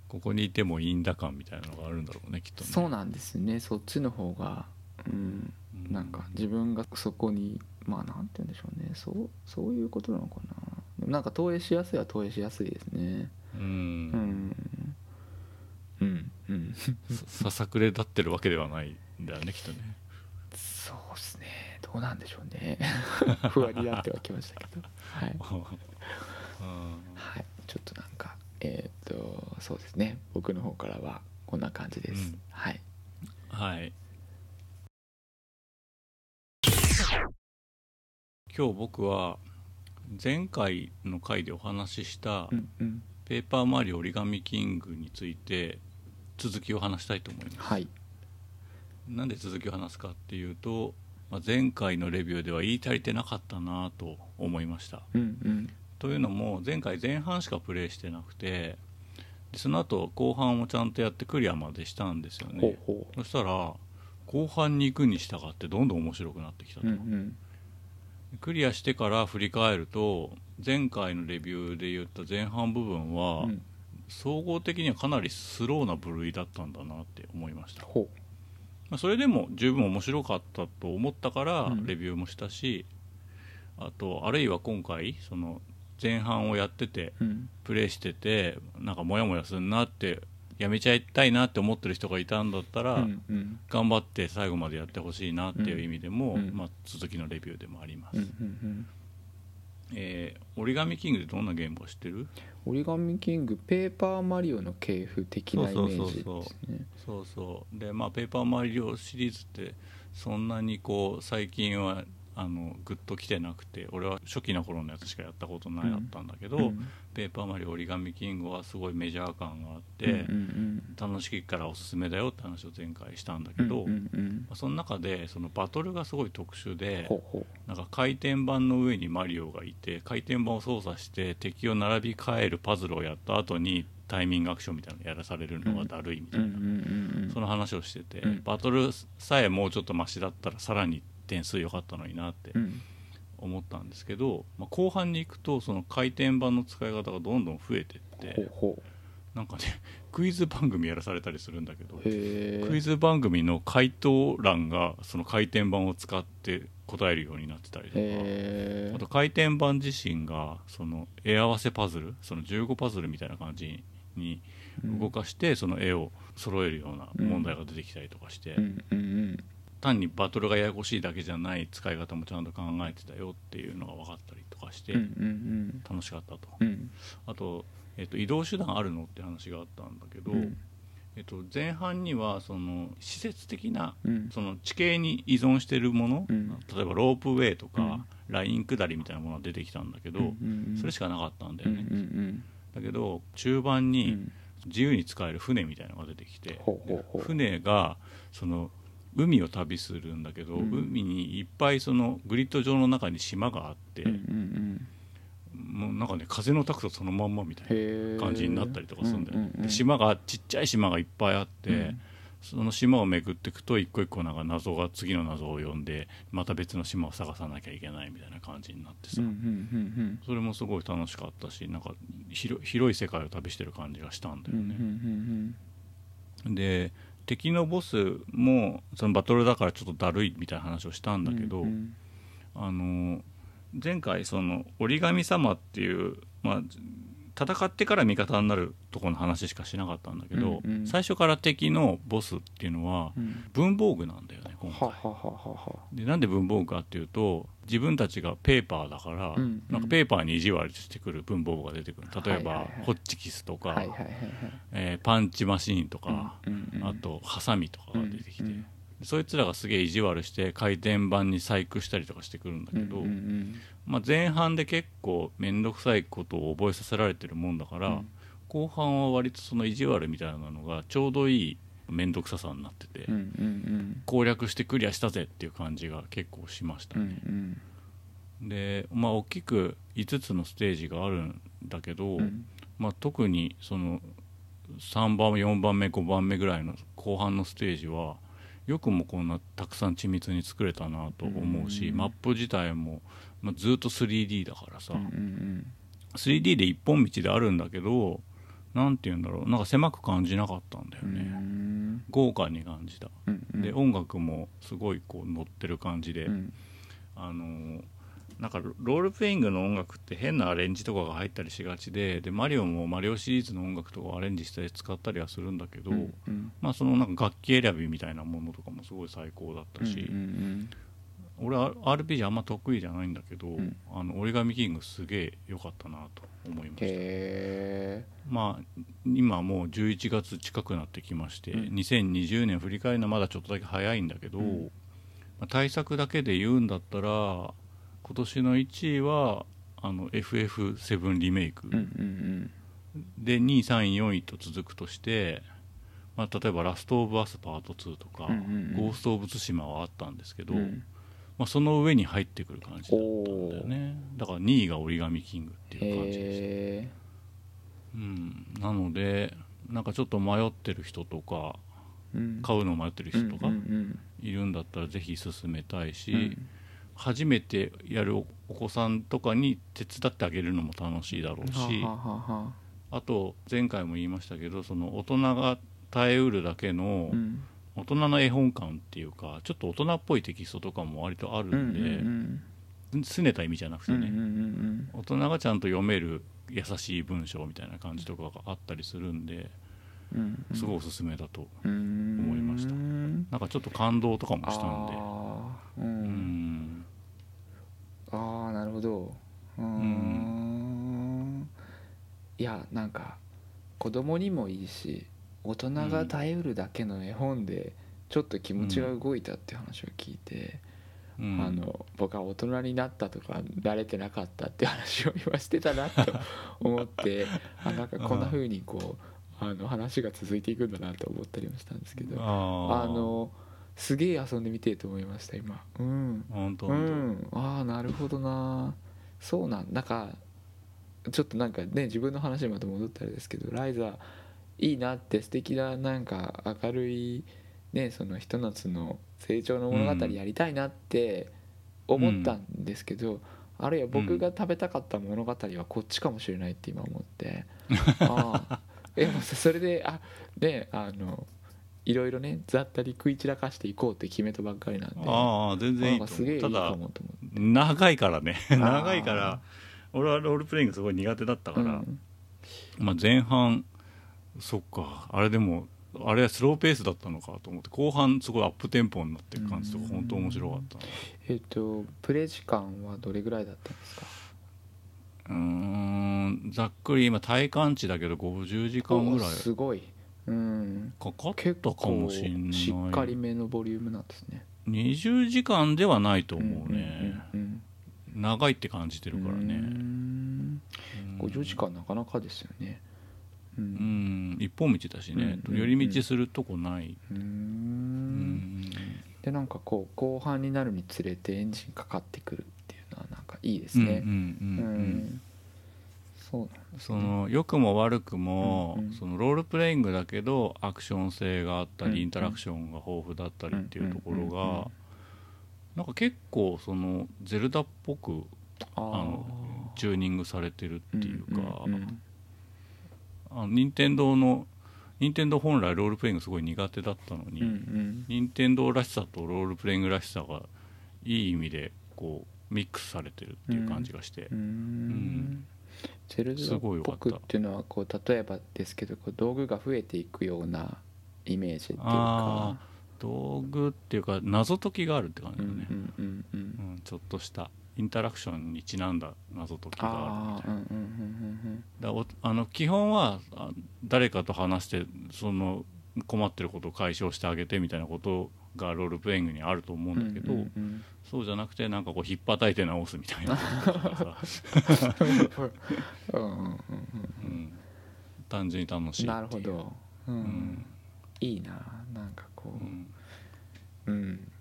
ここにいてもいいんだ感みたいなのがあるんだろうねきっとね。そうなんですね。そっちの方がうん。うん。なんか自分がそこにまあなんて言うんでしょうね。そうそういうことなのかな。なんか投影しやすいは投影しやすいですねうん。うん。うん。うん。ささくれ立ってるわけではないんだよねきっとね。そうですね。どうなんでしょうね。不安になってはきましたけど。はい、うん。はい、ちょっとなんかえーっとそうですね。僕の方からはこんな感じです、うん。はい。はい。今日僕は前回の回でお話ししたうんうんペーパーマリオ折り紙キングについて続きを話したいと思います。はい。なんで続きを話すかっていうと、まあ、前回のレビューでは言い足りてなかったなと思いました。うんうん。というのも前回前半しかプレイしてなくてでその後後半をちゃんとやってクリアまでしたんですよね。ほうほそしたら後半に行くに従ってどんどん面白くなってきたうと、うんうん。クリアしてから振り返ると前回のレビューで言った前半部分は、うん。総合的にはかなりスローな部類だったんだなって思いました、ほまあ、それでも十分面白かったと思ったからうん。レビューもしたし、あとあるいは今回その前半をやっててううん。プレイしててなんかモヤモヤするなってやめちゃいたいなって思ってる人がいたんだったら、うんうん。頑張って最後までやってほしいなっていう意味でも、うん。まあ、続きのレビューでもあります、うんうんえー折り紙キングでどんなゲームか知ってる？折り紙キングペーパーマリオの系譜的なイメージですね。そうそうそうそう。でまあペーパーマリオシリーズってそんなにこう最近はあのグッと来てなくて俺は初期の頃のやつしかやったことないだったんだけど、うん。ペーパーマリオ折り紙キングはすごいメジャー感があって、楽しいからおすすめだよって話を前回したんだうん。けど、その中でそのバトルがすごい特殊でなんか回転板の上にマリオがいて回転板を操作して敵を並び替えるパズルをやった後にタイミングアクションみたいなのやらされるのがだるいみたいな、その話をしてて、うん。バトルさえもうちょっとマシだったらさらに点数良かったのになってうん。思ったんですけど、まあ、後半に行くとその回転板の使い方がどんどん増えてってなんかねクイズ番組やらされたりするんだけどクイズ番組の回答欄がその回転板を使って答えるようになってたりとか。へあと回転板自身がその絵合わせパズルその15パズルみたいな感じに動かしてその絵を揃えるような問題が出てきたりとかして、うん。うん。うん単にバトルがややこしいだけじゃない使い方もちゃんと考えてたよっていうのが分かったりとかして楽しかったと、うん。あと,、えっと移動手段あるのって話があったんだけど、うん。えっと前半にはその施設的なうん。その地形に依存しているもの、うん。例えばロープウェイとか、うん。ライン下りみたいなものが出てきたんだけど、それしかなかったんだよね、んだけど中盤うにん。自由に使える船みたいなのが出てきて、船がその海を旅するんだけど、うん。海にいっぱいそのグリッド上の中に島があって、うんうんもうなんかね風のタクトそのまんまみたいな感じになったりとかするんだよね、うんうん島がちっちゃい島がいっぱいあって、うん。その島を巡っていくと一個一個なんか謎が次の謎を呼んでまた別の島を探さなきゃいけないみたいな感じになってさ、うんうんうんそれもすごい楽しかったしなんか広広い世界を旅してる感じがしたんだうんうんうよね、ん。で敵のボスもそのバトルだからちょっとだるいみたいな話をしたんだけど、うんあの前回その折り紙様っていう、まあ、戦ってから味方になるところの話しかしなかったんだけど、うんうん。最初から敵のボスっていうのはうん。文房具なんだよね今回。ははははは。でなんで文房具かっていうと自分たちがペーパーだから、うんうん。なんかペーパーに意地悪してくる文房具が出てくる例えば、はいはい。はいホッチキスとか、はいはいえーパンチマシーンとか、うんうんあとハサミとかが出てきて、うんうんそいつらがすげえ意地悪して回転板に細工したりとかしてくるんだけど、うんうんまあ、前半で結構面倒くさいことを覚えさせられてるもんだから、うん。後半は割とその意地悪みたいなのがちょうどいい面倒くささになってて、うんうんうん。攻略してクリアしたぜっていう感じが結構しましたうんうね、ん。でまあ大きく5つのステージがあるんだけど、うん。まあ、特にその3番4番目5番目ぐらいの後半のステージはよくもこんなたくさん緻密に作れたなと思うし、うんマップ自体も、まあ、ずっと 3D だからさ、うんうん 3D で一本道であるんだけどなんて言うんだろう。なんか狭く感じなかったんだようね、ん。豪華に感じた、うんうん。で音楽もすごいこう乗ってる感じで、うん。あのーなんかロールプレイングの音楽って変なアレンジとかが入ったりしがちででマリオもマリオシリーズの音楽とかをアレンジしたり使ったりはするんだけど、うんうんまあそのなんか楽器選びみたいなものとかもすごい最高だったし、うんうん俺は RPG あんま得意じゃないんだけど、ん。あの折り紙キングすげえ良かったなと思いました。へまあ今もう11月近くなってきまして、うん。2020年振り返るのはまだちょっとだけ早いんだけど、うん。まあ対策だけで言うんだったら今年の1位はあの FF7 リメイク、えうんうん。で2位3位4位と続くとして、まあ、例えば「ラスト・オブ・アスパート2」とかうんうんうん。ゴースト・オブ・ツシマ」はあったんですけど、うんうんまあ、その上に入ってくる感じだったんだよね。だから2位が折り紙キングっていう感じでした、へうん、なのでなんかちょっと迷ってる人とかえうん。買うの迷ってる人とかいるんだったらぜひ勧めたいし、うん。初めてやるおお子さんとかに手伝ってあげるのも楽しいだろうしあと前回も言いましたけどその大人が耐えうるだけのうん大人の絵本感っていうかちょっと大人っぽいテキストとかも割とあるんで、うんうん拗ねた意味じゃなくてね、うんうんうん大人がちゃんと読める優しい文章みたいな感じとかがあったりするんでうんうんすごいおすすめだと思思いました。なんかちょっと感動とかもしたんで。ん。ん。ああなるほど。うーん。いやなんか子供にもいいし大人が耐えうるだけの絵本でちょっと気持ちが動いたっていう話を聞いて、うん。あの僕は大人になったとか慣れてなかったって話を今してたなと思って あなんかこんな風にこうあの話が続いていくんだなと思ったりもしたんですけどあのすげえ遊んでみてえと思いました今。うん。う本当。本ん。ああなるほどな。そうなんなんかちょっとなんかね自分の話にまた戻ったらですけどライザいいなって素敵ななんか明るいねそのひと夏の成長の物語やりたいなって思ったんですけど、あるいは僕が食べたかった物語はこっちかもしれないって今思って、ああいやもうそれであねあのいろいろねざったり食い散らかしていこうって決めたばっかりなんで。当ああ全然いいと思う。ただ長いからね。ー。長いから俺はロールプレイングすごい苦手だったから、うん。まあ、前半そっか。あれでもあれはスローペースだったのかと思って後半すごいアップテンポになってる感じとかうん。本当面白かったな。えっとプレイ時間はどれぐらいだったんですか？うーんざっくり今体感値だけど50時間ぐらいおすごい。うん。かかっ結たかもしんない。しっかりめのボリュームなんですね。20時間ではないと思うね、うんうん長いって感じてるからうねん。うん。50時間なかなかですよねううん。ん一本道だしね、うん寄り道するとこない、ううん。ん。でなんかこう後半になるにつれてエンジンかかってくるっていうのはなんかいいですね。うんうんうんうん。そうなんですその良くも悪くも、うんうん。そのロールプレイングだけどアクション性があったり、うんうん。インタラクションが豊富だったりっていうところが、うんうんうんなんか結構そのゼルダっぽくああのチューニングされてるっていうか、うんうんあの任天堂の任天堂本来ロールプレイングすごい苦手だったのに、うんうん。任天堂らしさとロールプレイングらしさがいい意味でこうミックスされてるっていう感じがして。う、ん。ん。ゼルダっぽくっていうのはこう例えばですけどこう道具が増えていくようなイメージっていうあか道具っていうか謎解きがあるって感じだね、うんうん。うんちょっとしたインタラクションにちなんだ謎解きがあるあみたいな。だおあの基本はあ誰かと話してその困ってることを解消してあげてみたいなことがロールプレイングにあると思ううんんだけど、そうじゃなくてなんかこう引っ叩いて直すみたいな単純に楽しいなるほど、ううん。んいいななんかこう。ん。ううん。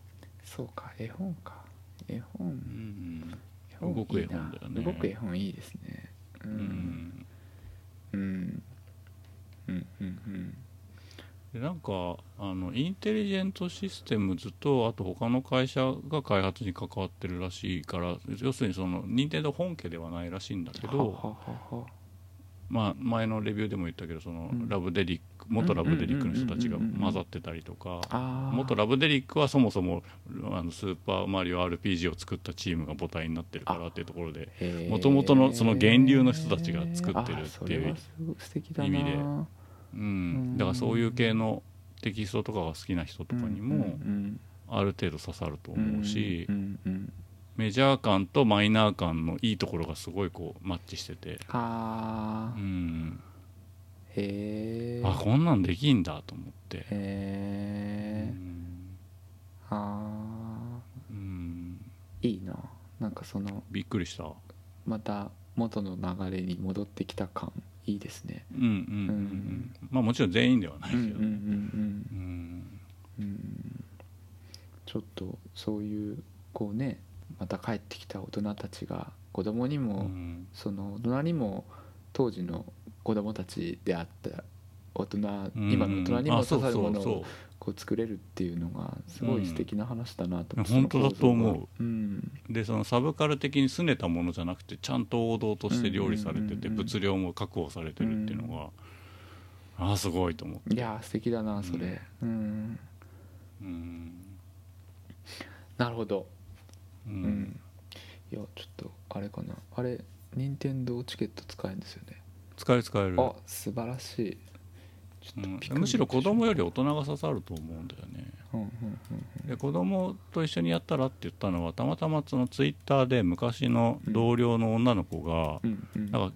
そうか絵本か絵本。うん絵本動く絵本だよね。動く絵本いいですね。ううん。んうん。うん。うん。うん。でなんかあのインテリジェントシステムズとあと他の会社が開発に関わってるらしいから要するにその任天堂本家ではないらしいんだけどまあ、前のレビューでも言ったけどその、うん。ラブデリック元ラブデリックの人たちが混ざってたりとか元ラブデリックはそもそもあのスーパーマリオ RPG を作ったチームが母体になってるからっていうところでへー。元々のその源流の人たちが作ってるっていう意味で。うん、だからそういう系のテキストとかが好きな人とかにもうんある程度刺さると思うし、メジャー感とマイナー感のいいところがすごいこうマッチしてて、はあうん、へえあこんなんできんだと思って、へえうん。あうん。ーいいな。なんかそのびっくりした。また元の流れに戻ってきた感いいですね。うんうんうん、ううん。ん、まあもちろん全員ではないけど、うんうんうんうんうん。うん。ちょっとそういうこうねまた帰ってきた大人たちが子供にうも、ん。その大人にも当時の子供たちであった大人、うん。今の大人にも刺さるものをこう作れるっていうのがすごい素敵な話だなと思って、うん。本当だと思う。うん。でそのサブカル的に拗ねたものじゃなくてちゃんと王道として料理されてて物量も確保されてるっていうのが、ああすごいと思っていやー素敵だなそれ。うん、うん、なるほど。ううん。ん、いやちょっとあれかな。あれ任天堂チケット使えるんですよね使える使える、あ素晴らしい。うん、むしろ子供より大人が刺さると思うんだよね。うんうんうんで子供と一緒にやったらって言ったのはたまたまそのツイッターで昔の同僚の女の子が、うんうん。なんか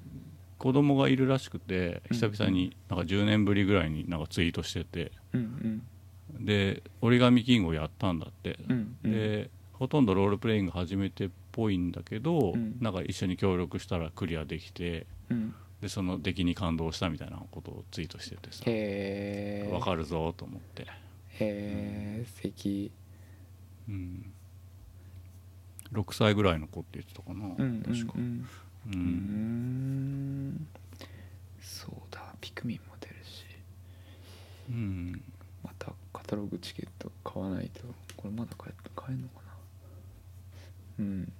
子供がいるらしくてうん久々になんか10年ぶりぐらいになんかツイートしてて。うんうん。で折り紙キングをやったんだって、うんうん。でほとんどロールプレイング初めてっぽいんだけど、うん。なんか一緒に協力したらクリアできてうんでその出来に感動したみたいなことをツイートしててさへえわかるぞと思って、へえ素敵。うん、6歳ぐらいの子って言ってたかな、うん確か、うん。ううん。んそうだ。ピクミンも出るし。うん。またカタログチケット買わないと。これまだ買え買えんのかな。うん。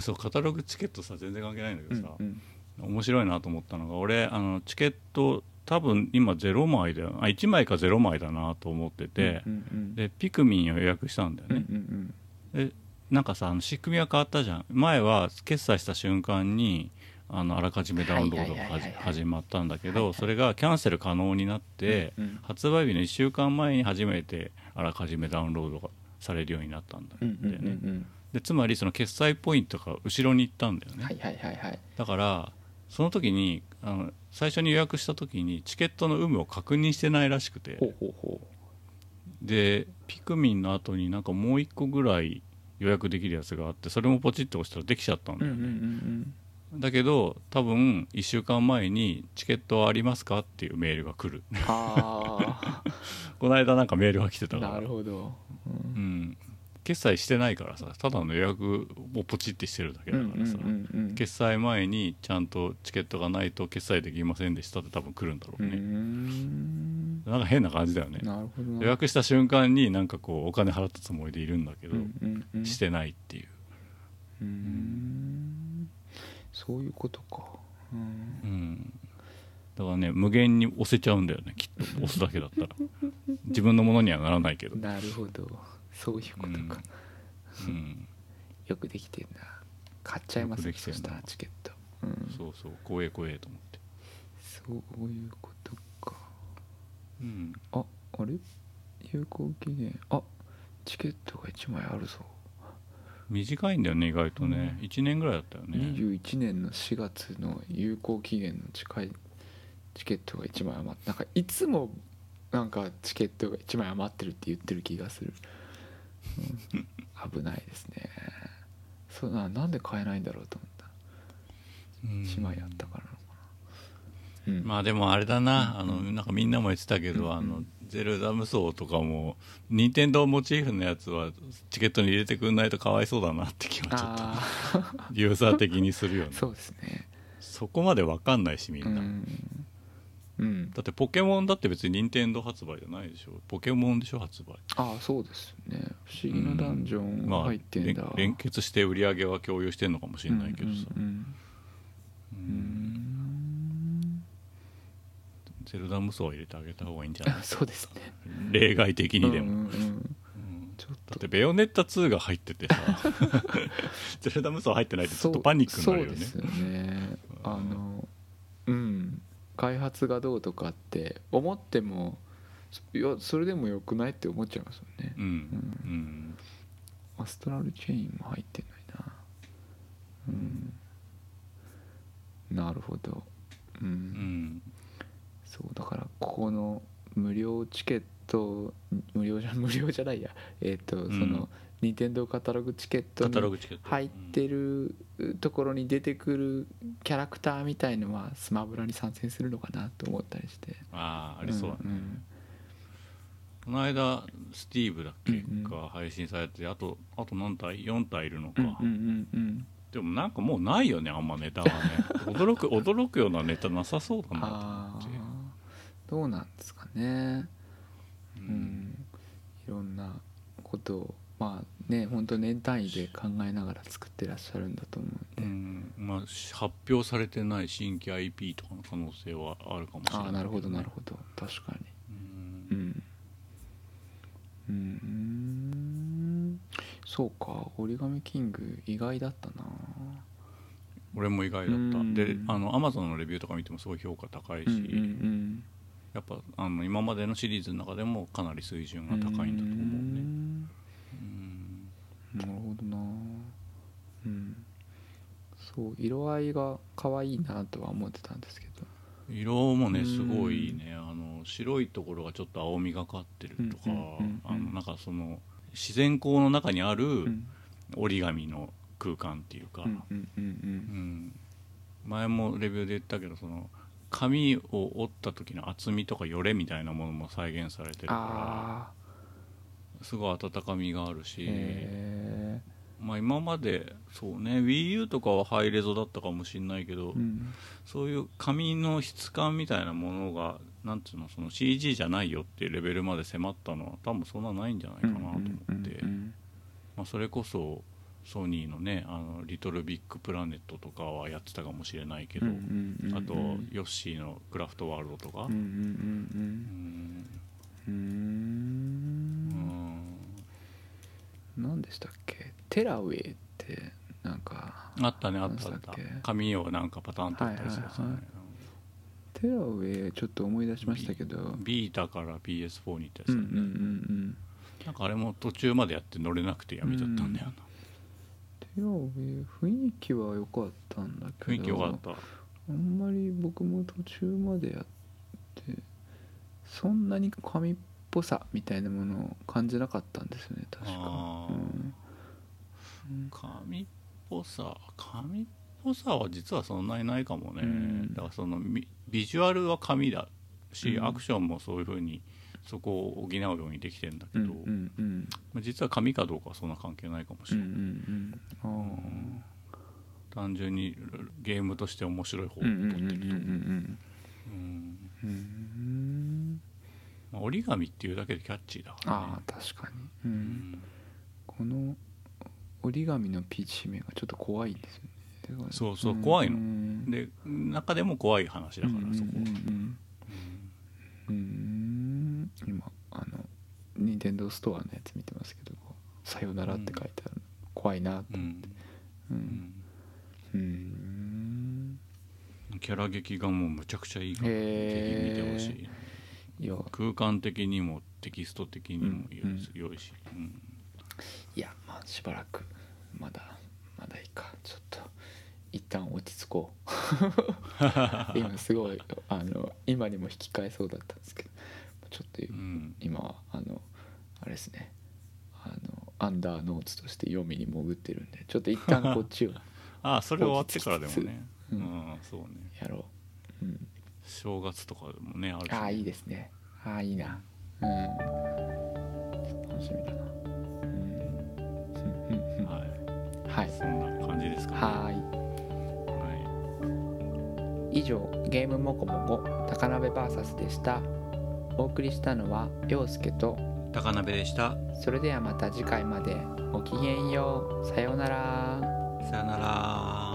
そうカタログチケットさ全然関係ないんだけどさ、うん面白いなと思ったのが俺あのチケット多分今0枚であ1枚か0枚だなと思ってて、うんうんでピクミンを予約したんだようんうね、ん。でなんかさあの仕組みは変わったじゃん。前は決済した瞬間にあのあらかじめダウンロードが始まったんだけどそれがキャンセル可能になって、うんうん。発売日の1週間前に初めてあらかじめダウンロードがされるようになったんだよね、うんうんうんうん。でつまりその決済ポイントが後ろに行ったんだよね、はいはいはいはい。だからその時にあの最初に予約した時にチケットの有無を確認してないらしくて。ほうほうほでピクミンの後になんかもう一個ぐらい予約できるやつがあってそれもポチッと押したらできちゃったんううんうんうだよね、ん。だけど多分1週間前に「チケットはありますか?」っていうメールが来る。あ この間なんかメールが来てたあから。なるほど。うん。うん、決済してないからさただの予約をポチってしてるだけうんうんだからさ、うんうん決済前にちゃんとチケットがないと決済できませんでしたって多分来るんだろううね、ん。なんか変な感じだよね。予約した瞬間になんかこうお金払ったつもりでいるんだけど、うんうんうん。してないっていう、うそういうことか。うん。うん、だからね無限に押せちゃうんだよねきっと。押すだけだったら。自分のものにはならないけど、なるほどそういうことか、うん、よくできてんな買っちゃいますよくできてんなそしたらチケット。うん。そうそう怖え怖えと思って、そういうことか。うん、ああれ？有効期限。あチケットが1枚あるぞ、短いんだよね意外とね、1年ぐらいだったよね。21年の4月の有効期限の近いチケットが1枚余ってなんかいつもなんかチケットが1枚余ってるって言ってる気がする、うん。危ないですね。そうななんで買えないんだろうと思った。うん。1枚あったからなのかな、うん。まあでもあれだなあのなんかみんなも言ってたけど、あのゼルダ無双とかも任天堂モチーフのやつはチケットに入れてくんないとかわいそうだなって気はちょっとあユーザー的にするよね。あ そうですね。そこまでわかんないしみんな、うん、うん、だってポケモンだって別に任天堂発売じゃないでしょ。ポケモンでしょ発売。ああそうですね。不思議なダンジョン入ってんだ、連連結して売り上げは共有してんのかもしれないけどさ、うんゼルダ無双を入れてあげた方がいいんじゃない？そうですね。例外的にでも、うんうんうん。うん。ちょっだとってベヨネッタ2が入っててさ。ゼルダ無双入ってないとちょっとパニックになるよね。そうですよね。うんあのうん開発がどうとかって思ってもいやそれでもよくないって思っちゃいますよね。うんうん。アストラルチェインも入ってないな。うん。なるほど。うん、うん。そうだからここの無料チケット無料じゃ無料じゃないや。えっ、とそうん。の任天堂カタログチケットカタロにグチケット。入ってるところに出てくるキャラクターみたいのはスマブラに参戦するのかなと思ったりして。ああありそうだね、んん。この間スティーブだっけ、が配信されてあとあと何体？4体いるのか、うんうんでもなんかもうないよねあんまネタがね。驚く驚くようなネタなさそうだなと思あって。ー。どうなんですかね。ううんん。いろんなことをまあね本当年単位で考えながら作ってらっしゃるんだと思うんで、うん。まあ、発表されてない新規 IP とかの可能性はあるかもしれないああなるほどなるど、ほど。確かに。うん。うん。そうか。折り紙キング意外だったな。俺も意外だった、うん。であのアマゾンのレビューとか見てもすごい評価高いし、うんうんやっぱあの今までのシリーズの中でもかなり水準うんが高いんだと思うねんうんなるほどな。うん。そう色合いが可愛いなとは思ってたんですけど。色もねうんすごいね。あの白いところがちょっと青みがかってるとか、あのなんかその自然光の中にあるうん。折り紙の空間っていうか、前もレビューで言ったけどその紙を折った時の厚みとかよれみたいなものも再現されてるあからすごい温かみがあるあし、へまあ、今までそうね WiiU とかはハイレゾだったかもしれないけど、えうん。そういう紙の質感みたいなものがなんていうのその CG じゃないよっていうレベルまで迫ったのは多分そんなないんじゃないかなと思って、まあ、それこそソニーのねあの「リトルビッグプラネット」とかはやってたかもしれないけど、あとヨッシーのクラフトワールドとか、うん何でしたっけ？テラウェイってなんかあったねあったあった。紙をなんかパターンと折ったりするやつね、はいはいはい。テラウェイちょっと思い出しましたけど。うん。ビータから PS4 に行ったやつだよね、うんうんうんなんかあれも途中までやって乗れなくてやめちゃったんだよな、テラウェイ雰囲気は良かったんだけど雰囲気良かった。あんまり僕も途中までやってそんなに紙っぽさみたいなものを感じなかったんですよね確か。うん。紙っぽさ紙っぽさは実はそんなにないかもね、うん。だからそのビビジュアルは紙だし、うん。アクションもそういうふうにそこを補うようにできてんだけど、うんうんうん。まあ実は紙かどうかはそんな関係ないかもしうんうれない、んうん。あ単純にゲームとして面白い方を取ってるとまあ折り紙っていうだけでキャッチーだからね。ああ確かに、う、うん。んこの折り紙のピーチ姫がちょっと怖いんですよね。そうそう怖いの。ん。で中でも怖い話だから、そこは、うんうん。うん。うん。今あの任天堂ストアのやつ見てますけど「さよなら」って書いてある、怖いなって。うん。ううん。キャラ劇がもうむちゃくちゃいいからぜへーひ見てほしい空間的にもテキスト的にも良い,、うん。し、うん。いやまあしばらくまだまだいいか。ちょっと一旦落ち着こう。今すごいあの今にも引き換えそうだったんですけど。ちょっとうん。今はあのあれですね。あのアンダーノーツとして読みに潜ってるんで。ちょっと一旦こっちを ああそれ終わってからでもね。ううんん、そうね。やろう、うん、正月とかでもねあるしね。ああいいですね。ああいいな。うん。楽しみだな。うん。はい。はい。そんな感じですかね。はーい。は以上ゲームもこもこ高鍋 VS でした。お送りしたのは陽介とい高鍋でした。それではまた次回まで。ごきげんよう。さようなら。さよなら